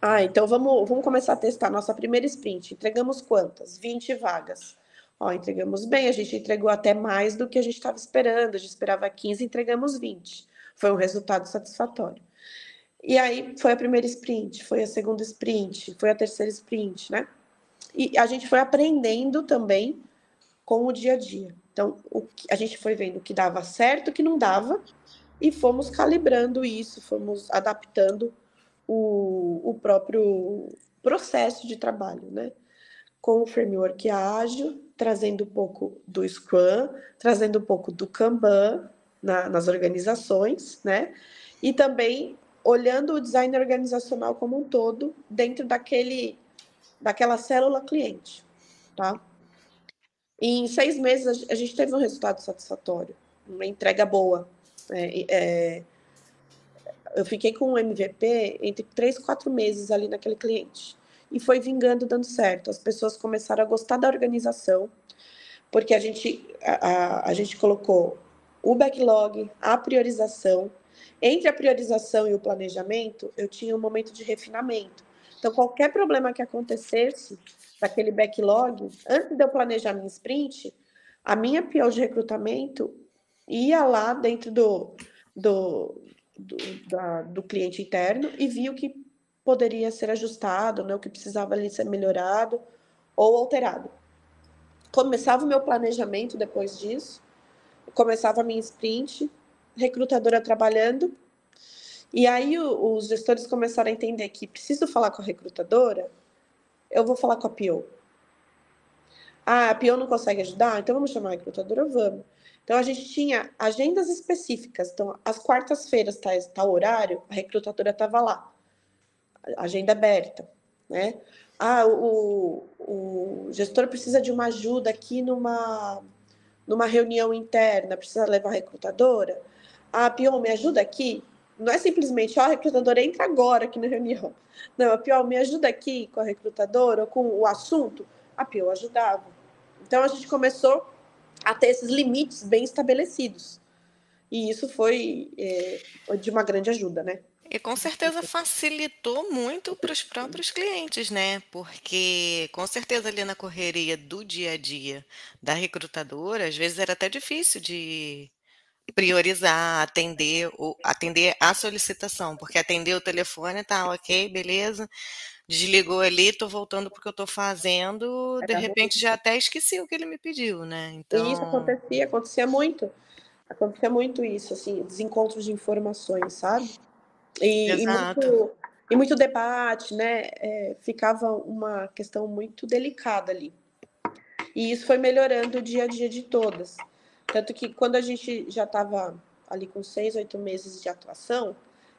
Ah, então vamos, vamos começar a testar nossa primeira sprint. Entregamos quantas? 20 vagas. Ó, entregamos bem, a gente entregou até mais do que a gente estava esperando, a gente esperava 15, entregamos 20. Foi um resultado satisfatório. E aí foi a primeira sprint, foi a segunda sprint, foi a terceira sprint, né? E a gente foi aprendendo também com o dia a dia. Então, o que, a gente foi vendo o que dava certo, o que não dava, e fomos calibrando isso, fomos adaptando o, o próprio processo de trabalho, né? Com o framework ágil, trazendo um pouco do Scrum, trazendo um pouco do Kanban na, nas organizações, né? E também olhando o design organizacional como um todo dentro daquele, daquela célula cliente, tá? Em seis meses a gente teve um resultado satisfatório, uma entrega boa. É, é, eu fiquei com o MVP entre três, quatro meses ali naquele cliente e foi vingando, dando certo. As pessoas começaram a gostar da organização, porque a gente, a, a, a gente colocou o backlog, a priorização. Entre a priorização e o planejamento, eu tinha um momento de refinamento. Então, qualquer problema que acontecesse daquele backlog, antes de eu planejar minha sprint, a minha PO de recrutamento ia lá dentro do, do, do, da, do cliente interno e via o que poderia ser ajustado, né, o que precisava ali ser melhorado ou alterado. Começava o meu planejamento depois disso, começava a minha sprint, recrutadora trabalhando, e aí o, os gestores começaram a entender que preciso falar com a recrutadora, eu vou falar com a PO. Ah, a PO não consegue ajudar? Então vamos chamar a recrutadora? Vamos. Então a gente tinha agendas específicas. Então, às quartas-feiras, tá, tá o horário, a recrutadora estava lá. Agenda aberta, né? Ah, o, o gestor precisa de uma ajuda aqui numa, numa reunião interna, precisa levar a recrutadora. Ah, Pion, me ajuda aqui. Não é simplesmente, ó, a recrutadora entra agora aqui na reunião. Não, a Pion, me ajuda aqui com a recrutadora, ou com o assunto. A Pion ajudava. Então a gente começou a ter esses limites bem estabelecidos. E isso foi é, de uma grande ajuda, né? E com certeza facilitou muito para os próprios clientes, né? Porque com certeza ali na correria do dia a dia da recrutadora, às vezes era até difícil de priorizar, atender, ou atender a solicitação, porque atender o telefone tá ok, beleza, desligou ali, tô voltando porque eu tô fazendo, de repente já até esqueci o que ele me pediu, né? Então... E isso então acontecia, acontecia muito. Acontecia muito isso, assim, desencontros de informações, sabe? E, e, muito, e muito debate, né? É, ficava uma questão muito delicada ali. E isso foi melhorando o dia a dia de todas. Tanto que quando a gente já estava ali com seis, oito meses de atuação,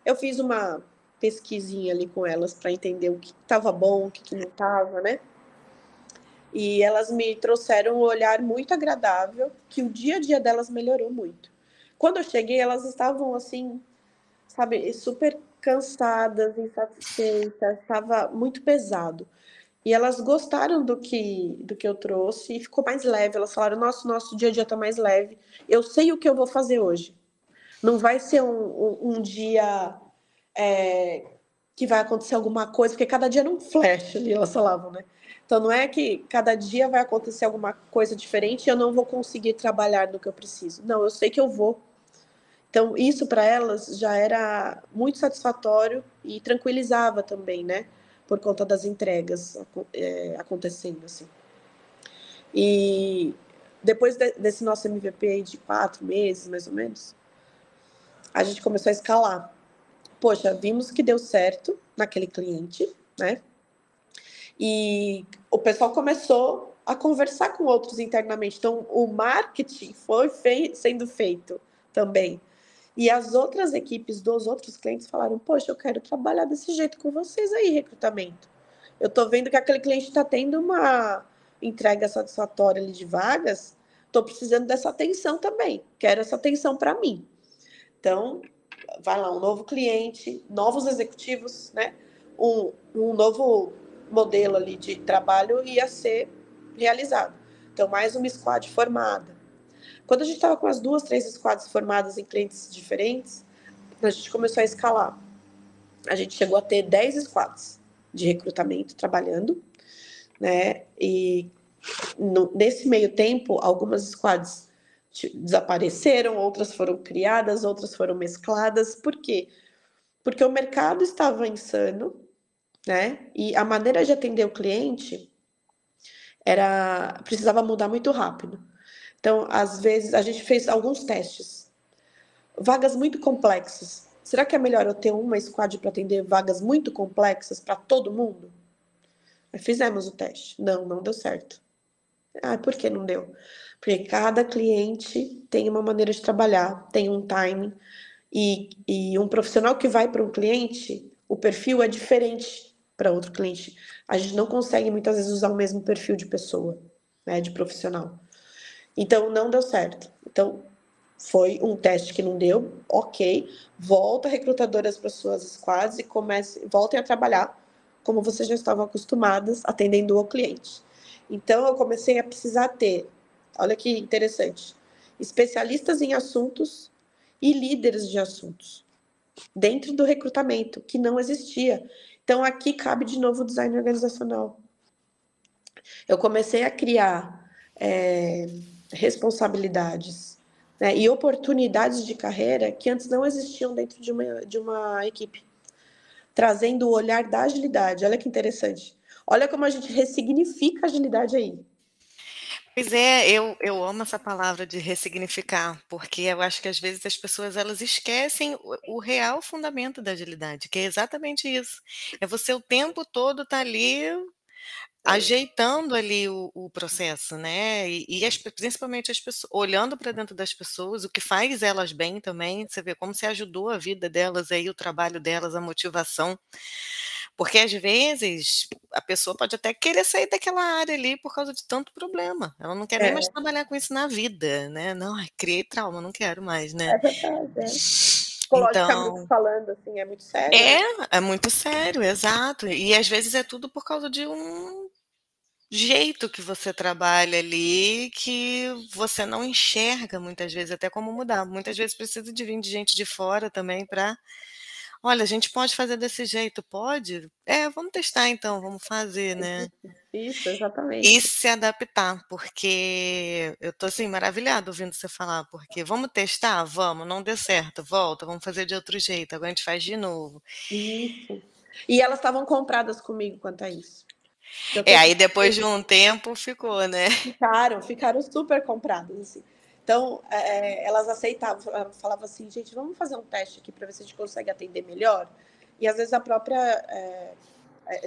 eu fiz uma pesquisinha ali com elas para entender o que estava bom, o que, que não estava, né? E elas me trouxeram um olhar muito agradável, que o dia a dia delas melhorou muito. Quando eu cheguei, elas estavam assim sabe, super cansadas, insatisfeitas, estava muito pesado. E elas gostaram do que, do que eu trouxe e ficou mais leve. Elas falaram: nosso, nosso dia a dia está mais leve. Eu sei o que eu vou fazer hoje. Não vai ser um, um, um dia é, que vai acontecer alguma coisa, porque cada dia não flash ali, elas falavam, né? Então não é que cada dia vai acontecer alguma coisa diferente e eu não vou conseguir trabalhar no que eu preciso. Não, eu sei que eu vou então, isso para elas já era muito satisfatório e tranquilizava também, né? Por conta das entregas é, acontecendo, assim. E depois de, desse nosso MVP de quatro meses, mais ou menos, a gente começou a escalar. Poxa, vimos que deu certo naquele cliente, né? E o pessoal começou a conversar com outros internamente. Então, o marketing foi fei sendo feito também. E as outras equipes dos outros clientes falaram: Poxa, eu quero trabalhar desse jeito com vocês aí, recrutamento. Eu estou vendo que aquele cliente está tendo uma entrega satisfatória de vagas, estou precisando dessa atenção também. Quero essa atenção para mim. Então, vai lá, um novo cliente, novos executivos, né? Um, um novo modelo ali de trabalho ia ser realizado. Então, mais uma squad formada. Quando a gente estava com as duas, três squads formadas em clientes diferentes, a gente começou a escalar. A gente chegou a ter 10 squads de recrutamento trabalhando, né? E no, nesse meio tempo, algumas squads desapareceram, outras foram criadas, outras foram mescladas. Por quê? Porque o mercado estava insano, né? E a maneira de atender o cliente era precisava mudar muito rápido. Então, às vezes, a gente fez alguns testes. Vagas muito complexas. Será que é melhor eu ter uma squad para atender vagas muito complexas para todo mundo? fizemos o teste. Não, não deu certo. Ah, por que não deu? Porque cada cliente tem uma maneira de trabalhar, tem um timing. E, e um profissional que vai para um cliente, o perfil é diferente para outro cliente. A gente não consegue muitas vezes usar o mesmo perfil de pessoa, né, de profissional. Então não deu certo. Então foi um teste que não deu, ok. Volta recrutadoras para suas squads e comece, voltem a trabalhar como vocês já estavam acostumadas, atendendo o cliente. Então eu comecei a precisar ter, olha que interessante, especialistas em assuntos e líderes de assuntos dentro do recrutamento que não existia. Então aqui cabe de novo o design organizacional. Eu comecei a criar é, responsabilidades né, e oportunidades de carreira que antes não existiam dentro de uma, de uma equipe. trazendo o olhar da agilidade. Olha que interessante. Olha como a gente ressignifica a agilidade aí. Pois é, eu, eu amo essa palavra de ressignificar, porque eu acho que às vezes as pessoas elas esquecem o, o real fundamento da agilidade, que é exatamente isso. É você o tempo todo estar tá ali ajeitando ali o, o processo, né? E, e as, principalmente as pessoas, olhando para dentro das pessoas, o que faz elas bem também, você vê como você ajudou a vida delas aí, o trabalho delas, a motivação. Porque às vezes a pessoa pode até querer sair daquela área ali por causa de tanto problema. Ela não quer é. nem mais trabalhar com isso na vida, né? Não, criei trauma, não quero mais, né? É verdade. É psicologicamente então, falando, assim, é muito sério. É, né? é muito sério, exato. E às vezes é tudo por causa de um jeito que você trabalha ali que você não enxerga muitas vezes até como mudar. Muitas vezes precisa de vir de gente de fora também para Olha, a gente pode fazer desse jeito, pode? É, vamos testar então, vamos fazer, né? Isso, exatamente. E se adaptar, porque eu tô assim maravilhada ouvindo você falar, porque vamos testar, vamos, não deu certo, volta, vamos fazer de outro jeito, agora a gente faz de novo. Isso. E elas estavam compradas comigo quanto a isso. É, aí depois de um tempo ficou, né? Ficaram, ficaram super compradas, assim. Então, é, é elas aceitavam, falavam assim, gente, vamos fazer um teste aqui para ver se a gente consegue atender melhor. E às vezes a própria é, é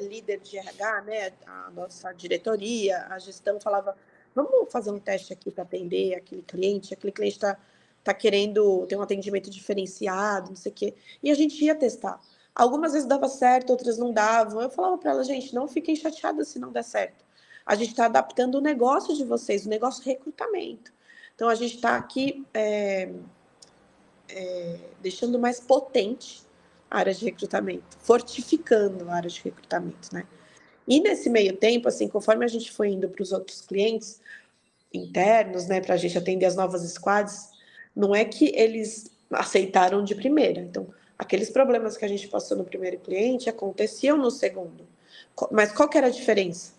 líder de RH, né, a nossa diretoria, a gestão falava, vamos fazer um teste aqui para atender aquele cliente, aquele cliente está tá querendo ter um atendimento diferenciado, não sei o quê. E a gente ia testar. Algumas vezes dava certo, outras não davam. Eu falava para ela, gente, não fiquem chateadas se não der certo. A gente está adaptando o negócio de vocês, o negócio recrutamento. Então, a gente está aqui é, é, deixando mais potente a área de recrutamento, fortificando a área de recrutamento, né? E nesse meio tempo, assim, conforme a gente foi indo para os outros clientes internos, né, para a gente atender as novas squads, não é que eles aceitaram de primeira. Então, aqueles problemas que a gente passou no primeiro cliente aconteciam no segundo. Mas qual que era a diferença?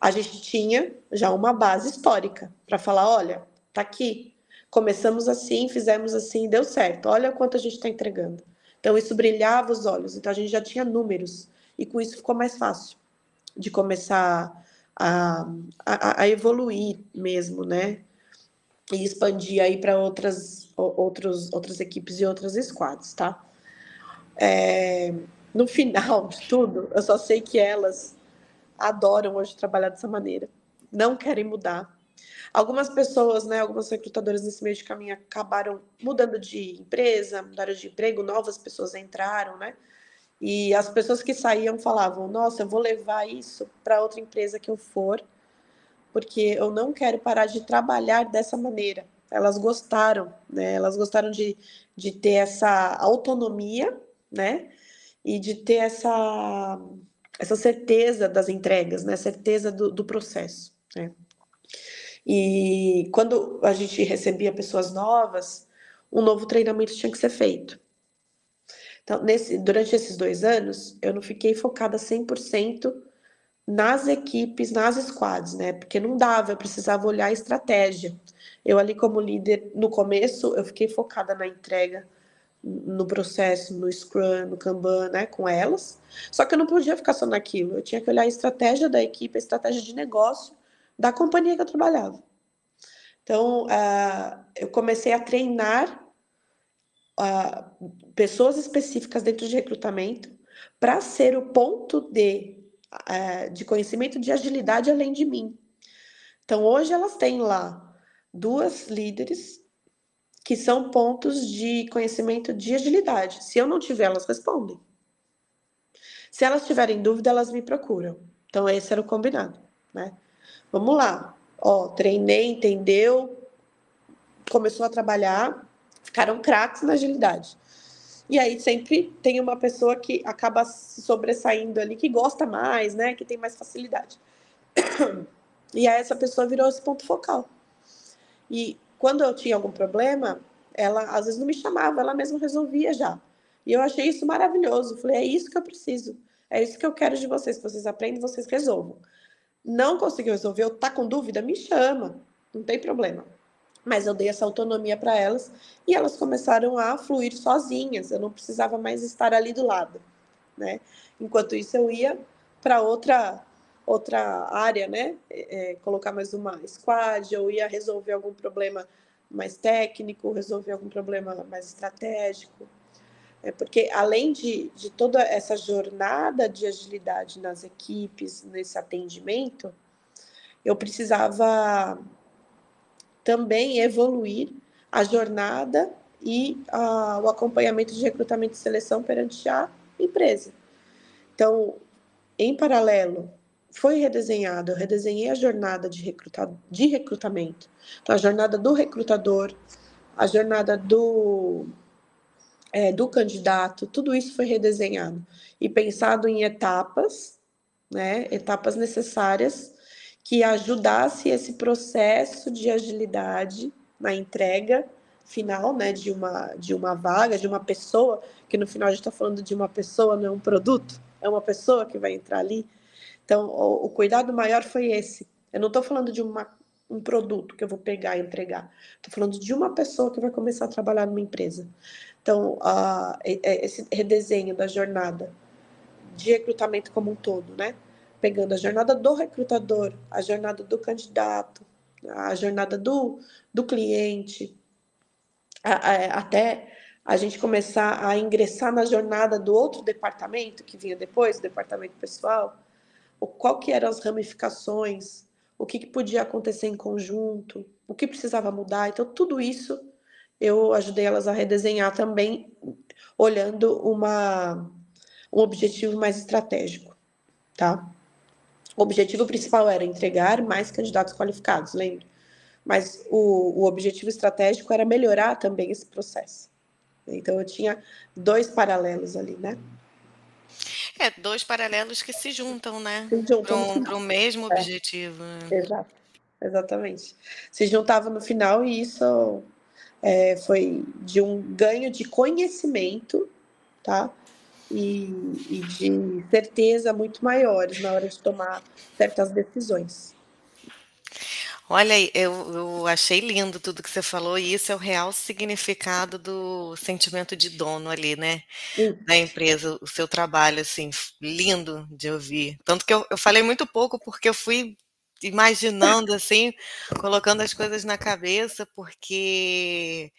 A gente tinha já uma base histórica para falar, olha, Tá aqui. Começamos assim, fizemos assim, deu certo. Olha quanto a gente está entregando. Então, isso brilhava os olhos. Então, a gente já tinha números. E com isso ficou mais fácil de começar a, a, a evoluir mesmo, né? E expandir aí para outras, outros, outras equipes e outras squads, tá? É, no final de tudo, eu só sei que elas adoram hoje trabalhar dessa maneira. Não querem mudar Algumas pessoas, né, algumas recrutadoras nesse meio de caminho acabaram mudando de empresa, mudaram de emprego, novas pessoas entraram, né? E as pessoas que saíam falavam: Nossa, eu vou levar isso para outra empresa que eu for, porque eu não quero parar de trabalhar dessa maneira. Elas gostaram, né? Elas gostaram de, de ter essa autonomia, né? E de ter essa, essa certeza das entregas, né? Certeza do, do processo, né? E quando a gente recebia pessoas novas, um novo treinamento tinha que ser feito. Então, nesse, durante esses dois anos, eu não fiquei focada 100% nas equipes, nas squads, né? Porque não dava, eu precisava olhar a estratégia. Eu ali como líder, no começo, eu fiquei focada na entrega, no processo, no Scrum, no Kanban, né, com elas. Só que eu não podia ficar só naquilo. Eu tinha que olhar a estratégia da equipe, a estratégia de negócio da companhia que eu trabalhava. Então, uh, eu comecei a treinar uh, pessoas específicas dentro de recrutamento para ser o ponto de, uh, de conhecimento de agilidade além de mim. Então, hoje elas têm lá duas líderes que são pontos de conhecimento de agilidade. Se eu não tiver, elas respondem. Se elas tiverem dúvida, elas me procuram. Então, esse era o combinado, né? Vamos lá. Ó, treinei, entendeu, começou a trabalhar, ficaram craques na agilidade. E aí sempre tem uma pessoa que acaba se sobressaindo ali, que gosta mais, né? Que tem mais facilidade. E aí essa pessoa virou esse ponto focal. E quando eu tinha algum problema, ela às vezes não me chamava, ela mesma resolvia já. E eu achei isso maravilhoso. Falei, é isso que eu preciso. É isso que eu quero de vocês. Vocês aprendem, vocês resolvam não conseguiu resolver ou tá com dúvida, me chama, não tem problema. Mas eu dei essa autonomia para elas e elas começaram a fluir sozinhas, eu não precisava mais estar ali do lado, né? Enquanto isso eu ia para outra outra área, né? É, é, colocar mais uma squad, eu ia resolver algum problema mais técnico, resolver algum problema mais estratégico. É porque além de, de toda essa jornada de agilidade nas equipes, nesse atendimento, eu precisava também evoluir a jornada e o acompanhamento de recrutamento e seleção perante a empresa. Então, em paralelo, foi redesenhado, eu redesenhei a jornada de, recruta, de recrutamento, então, a jornada do recrutador, a jornada do, é, do candidato, tudo isso foi redesenhado e pensado em etapas, né, etapas necessárias que ajudasse esse processo de agilidade na entrega final, né, de uma de uma vaga, de uma pessoa, que no final a gente está falando de uma pessoa, não é um produto, é uma pessoa que vai entrar ali. Então, o, o cuidado maior foi esse. Eu não estou falando de uma, um produto que eu vou pegar e entregar. Estou falando de uma pessoa que vai começar a trabalhar numa empresa. Então, uh, esse redesenho da jornada de recrutamento como um todo, né? pegando a jornada do recrutador, a jornada do candidato, a jornada do, do cliente, a, a, até a gente começar a ingressar na jornada do outro departamento que vinha depois, o departamento pessoal, o, qual que eram as ramificações, o que, que podia acontecer em conjunto, o que precisava mudar. Então, tudo isso eu ajudei elas a redesenhar também, olhando uma, um objetivo mais estratégico, tá? O objetivo principal era entregar mais candidatos qualificados, lembra? Mas o, o objetivo estratégico era melhorar também esse processo. Então eu tinha dois paralelos ali, né? É, dois paralelos que se juntam, né? Se juntam para o mesmo é. objetivo. Né? Exato, exatamente. Se juntavam no final e isso é, foi de um ganho de conhecimento, tá? e, e de certeza muito maiores na hora de tomar certas decisões. Olha, eu, eu achei lindo tudo que você falou, e isso é o real significado do sentimento de dono ali, né? Da empresa, o seu trabalho, assim, lindo de ouvir. Tanto que eu, eu falei muito pouco, porque eu fui imaginando, assim, colocando as coisas na cabeça, porque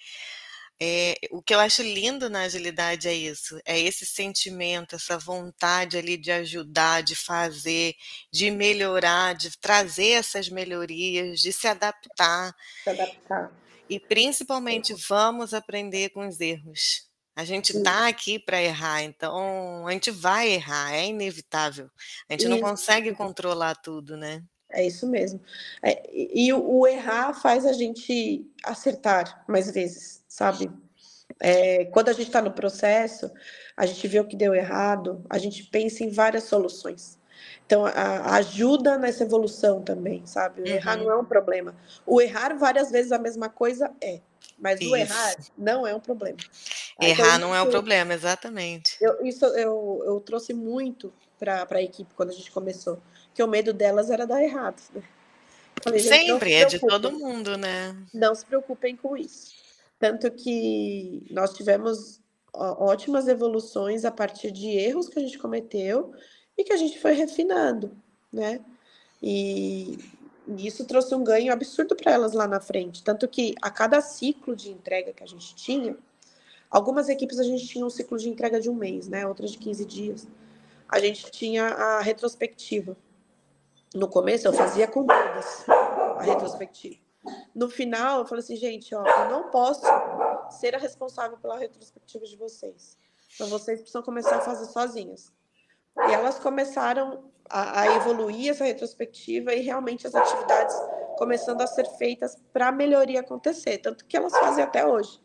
é, o que eu acho lindo na agilidade é isso, é esse sentimento, essa vontade ali de ajudar, de fazer, de melhorar, de trazer essas melhorias, de se adaptar. Se adaptar. E principalmente vamos aprender com os erros. A gente está aqui para errar, então a gente vai errar, é inevitável. A gente isso. não consegue controlar tudo, né? É isso mesmo. É, e, o, o errar faz a gente acertar mais vezes sabe? É, quando a gente está no processo, a gente vê o que deu errado, a gente pensa em várias soluções. Então, a, a ajuda nessa evolução também, sabe? O uhum. errar não é um problema. O errar várias vezes a mesma coisa é, mas isso. o errar não é um problema. Errar então, não é um problema, exatamente. Eu, isso eu, eu trouxe muito para a equipe quando a gente começou, que o medo delas era dar errado. Né? Falei, Sempre, é de todo mundo, né? Não se preocupem com isso. Tanto que nós tivemos ótimas evoluções a partir de erros que a gente cometeu e que a gente foi refinando, né? E isso trouxe um ganho absurdo para elas lá na frente. Tanto que a cada ciclo de entrega que a gente tinha, algumas equipes a gente tinha um ciclo de entrega de um mês, né? Outras de 15 dias. A gente tinha a retrospectiva. No começo eu fazia com todas a retrospectiva. No final, eu falei assim, gente, ó, eu não posso ser a responsável pela retrospectiva de vocês. Então, vocês precisam começar a fazer sozinhas. E elas começaram a, a evoluir essa retrospectiva e realmente as atividades começando a ser feitas para a melhoria acontecer. Tanto que elas fazem até hoje.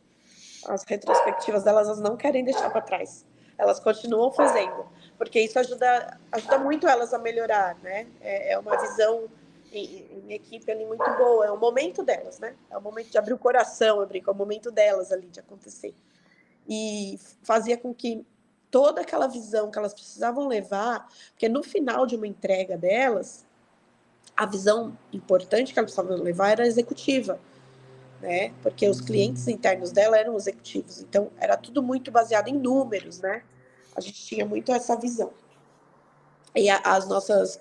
As retrospectivas delas, elas não querem deixar para trás. Elas continuam fazendo. Porque isso ajuda, ajuda muito elas a melhorar, né? é, é uma visão em, em, equipe ali muito boa. É o momento delas, né? É o momento de abrir o coração, eu brinco, é o momento delas ali de acontecer. E fazia com que toda aquela visão que elas precisavam levar, porque no final de uma entrega delas, a visão importante que elas precisavam levar era executiva, né? Porque os clientes internos dela eram executivos, então era tudo muito baseado em números, né? A gente tinha muito essa visão. E a, as nossas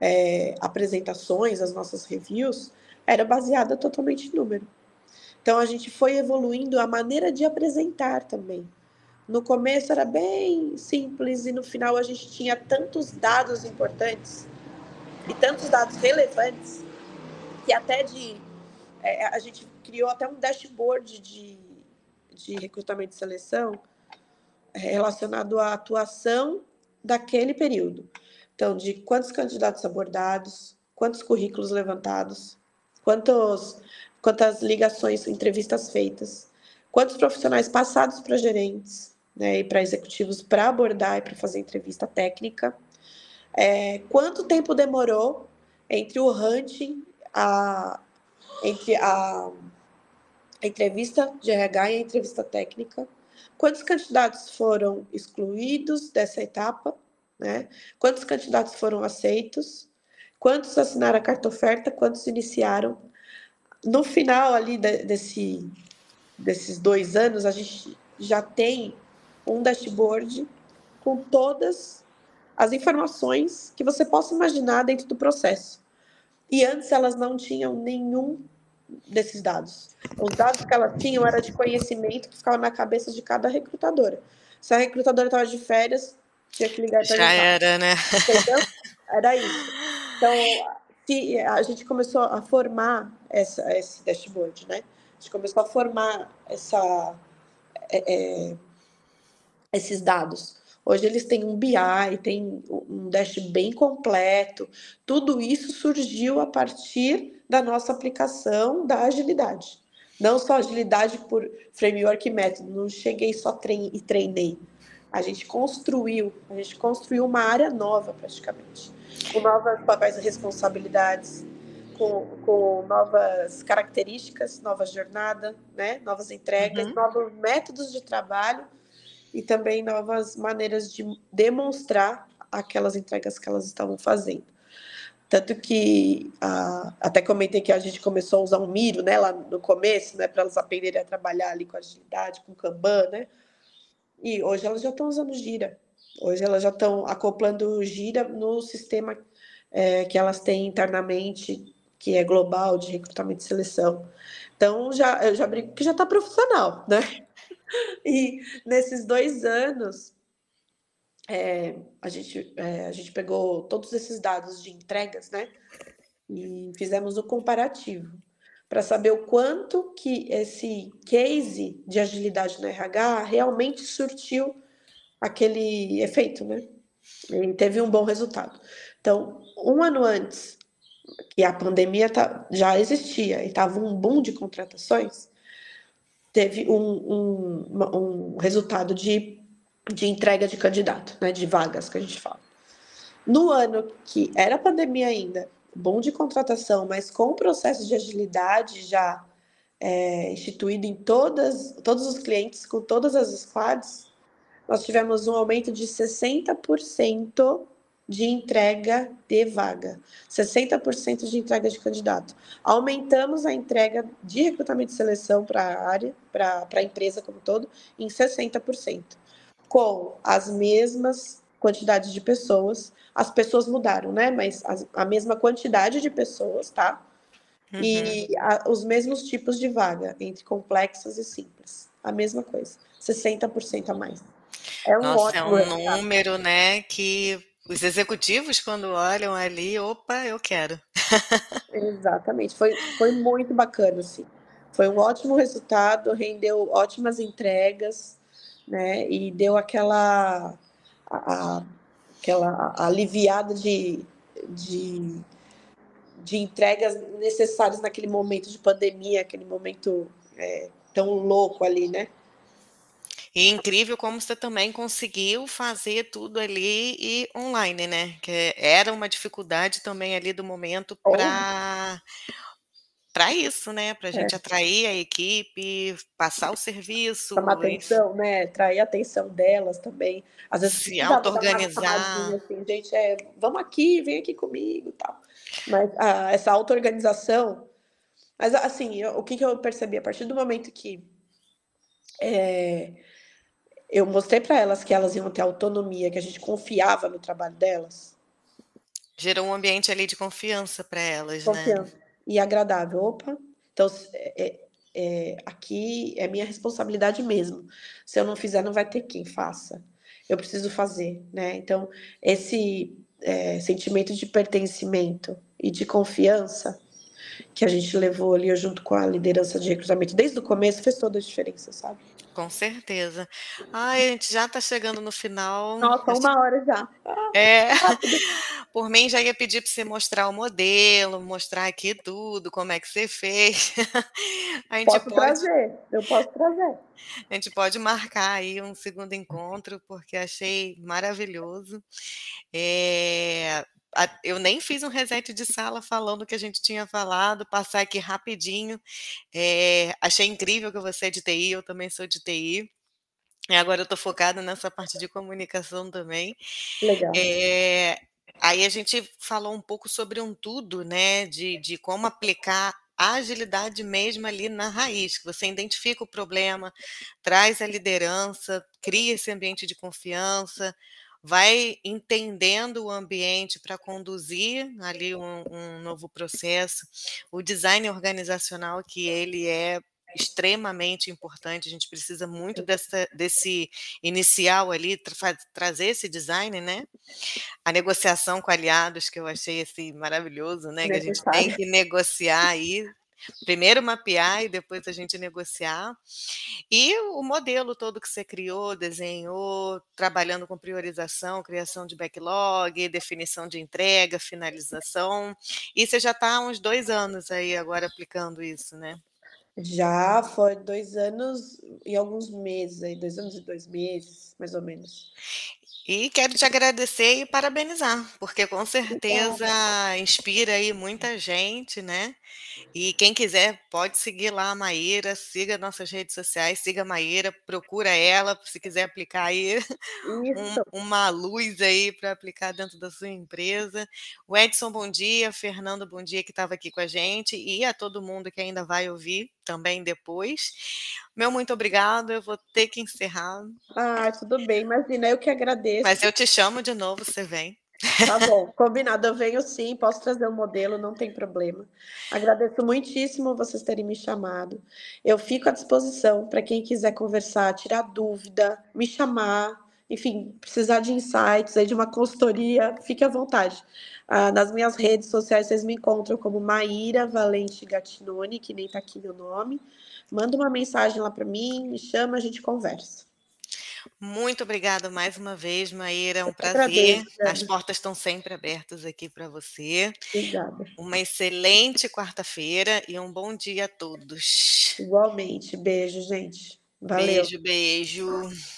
é, apresentações, as nossas reviews, era baseada totalmente em número. Então a gente foi evoluindo a maneira de apresentar também. No começo era bem simples e no final a gente tinha tantos dados importantes e tantos dados relevantes que até de é, a gente criou até um dashboard de, de recrutamento e seleção relacionado à atuação daquele período. Então, de quantos candidatos abordados, quantos currículos levantados, quantos, quantas ligações, entrevistas feitas, quantos profissionais passados para gerentes né, e para executivos para abordar e para fazer entrevista técnica, é, quanto tempo demorou entre o hunting, a, entre a, a entrevista de RH e a entrevista técnica, quantos candidatos foram excluídos dessa etapa, né? Quantos candidatos foram aceitos? Quantos assinaram a carta oferta? Quantos iniciaram? No final ali de, desse, desses dois anos, a gente já tem um dashboard com todas as informações que você possa imaginar dentro do processo. E antes elas não tinham nenhum desses dados. Os dados que elas tinham era de conhecimento que ficava na cabeça de cada recrutadora. Se a recrutadora estava de férias, tinha que ligar para Já era, né? Entendeu? Era isso. Então, se a gente começou a formar essa, esse dashboard, né? A gente começou a formar essa, é, é, esses dados. Hoje eles têm um BI, tem um dash bem completo. Tudo isso surgiu a partir da nossa aplicação da agilidade. Não só agilidade por framework e método, não cheguei só trein e treinei. A gente construiu, a gente construiu uma área nova praticamente, com novas papéis e responsabilidades, com, com novas características, novas jornadas, né? novas entregas, uhum. novos métodos de trabalho e também novas maneiras de demonstrar aquelas entregas que elas estavam fazendo. Tanto que a, até comentei que a gente começou a usar um Miro, né, lá no começo, né, para elas aprenderem a trabalhar ali com agilidade, com Kanban, né? E hoje elas já estão usando Gira. Hoje elas já estão acoplando Gira no sistema é, que elas têm internamente, que é global de recrutamento e seleção. Então já eu já brinco que já está profissional, né? E nesses dois anos é, a, gente, é, a gente pegou todos esses dados de entregas, né? E fizemos o comparativo para saber o quanto que esse case de agilidade no RH realmente surtiu aquele efeito, né? E teve um bom resultado. Então, um ano antes que a pandemia tá, já existia e estava um boom de contratações, teve um, um, um resultado de de entrega de candidato, né, de vagas que a gente fala. No ano que era pandemia ainda, bom de contratação, mas com o processo de agilidade já é, instituído em todas, todos os clientes, com todas as squads, nós tivemos um aumento de 60% de entrega de vaga, 60% de entrega de candidato. Aumentamos a entrega de recrutamento e seleção para a área, para a empresa como todo, em 60% com as mesmas quantidades de pessoas. As pessoas mudaram, né? Mas a, a mesma quantidade de pessoas, tá? Uhum. E a, os mesmos tipos de vaga, entre complexas e simples. A mesma coisa. 60% a mais. É um Nossa, é um número, né, que os executivos, quando olham ali, opa, eu quero. Exatamente. Foi, foi muito bacana, assim. Foi um ótimo resultado, rendeu ótimas entregas né? E deu aquela, a, aquela aliviada de, de, de entregas necessárias naquele momento de pandemia, aquele momento é, tão louco ali, né? E incrível como você também conseguiu fazer tudo ali e online, né? Que era uma dificuldade também ali do momento para para isso, né? Para a gente é. atrair a equipe, passar o serviço. Chamar atenção, né? Atrair a atenção delas também. Às vezes se auto-organizar. Assim, gente, é, vamos aqui, vem aqui comigo tal. Mas ah, essa auto-organização. Mas assim, eu, o que, que eu percebi? A partir do momento que é, eu mostrei para elas que elas iam ter autonomia, que a gente confiava no trabalho delas. Gerou um ambiente ali de confiança para elas, né? confiança. né? E agradável. Opa, então é, é, aqui é minha responsabilidade mesmo. Se eu não fizer, não vai ter quem faça. Eu preciso fazer, né? Então, esse é, sentimento de pertencimento e de confiança que a gente levou ali junto com a liderança de recrutamento desde o começo fez toda a diferença, sabe? Com certeza. Ai, a gente já está chegando no final. Nossa, uma hora já. É. Por mim, já ia pedir para você mostrar o modelo, mostrar aqui tudo, como é que você fez. A gente posso pode... trazer, eu posso trazer. A gente pode marcar aí um segundo encontro, porque achei maravilhoso. É eu nem fiz um reset de sala falando o que a gente tinha falado, passar aqui rapidinho. É, achei incrível que você é de TI, eu também sou de TI. E agora eu estou focada nessa parte de comunicação também. Legal. É, aí a gente falou um pouco sobre um tudo, né? De, de como aplicar a agilidade mesmo ali na raiz, que você identifica o problema, traz a liderança, cria esse ambiente de confiança, vai entendendo o ambiente para conduzir ali um, um, novo processo, o design organizacional que ele é extremamente importante, a gente precisa muito dessa, desse inicial ali, tra trazer esse design, né? A negociação com aliados, que eu achei assim, maravilhoso, né? Que a gente tem que negociar aí Primeiro mapear e depois a gente negociar. E o modelo todo que você criou, desenhou, trabalhando com priorização, criação de backlog, definição de entrega, finalização. E você já está há uns dois anos aí agora aplicando isso, né? Já foi dois anos e alguns meses aí, dois anos e dois meses, mais ou menos. E quero te agradecer e parabenizar, porque com certeza inspira aí muita gente, né? E quem quiser pode seguir lá a Maíra, siga nossas redes sociais, siga a Maíra, procura ela, se quiser aplicar aí um, uma luz aí para aplicar dentro da sua empresa. O Edson, bom dia, Fernando, bom dia que estava aqui com a gente e a todo mundo que ainda vai ouvir também depois. Meu muito obrigado, eu vou ter que encerrar. Ah, tudo bem, imagina, eu que agradeço. Mas eu te chamo de novo, você vem. Tá bom, combinado. Eu venho sim, posso trazer o um modelo, não tem problema. Agradeço muitíssimo vocês terem me chamado. Eu fico à disposição para quem quiser conversar, tirar dúvida, me chamar, enfim, precisar de insights, aí de uma consultoria, fique à vontade. Ah, nas minhas redes sociais vocês me encontram como Maíra Valente Gatinoni, que nem está aqui meu nome. Manda uma mensagem lá para mim, me chama, a gente conversa. Muito obrigada mais uma vez, Maíra. É um prazer. As portas estão sempre abertas aqui para você. Obrigada. Uma excelente quarta-feira e um bom dia a todos. Igualmente. Beijo, gente. Valeu. Beijo, beijo.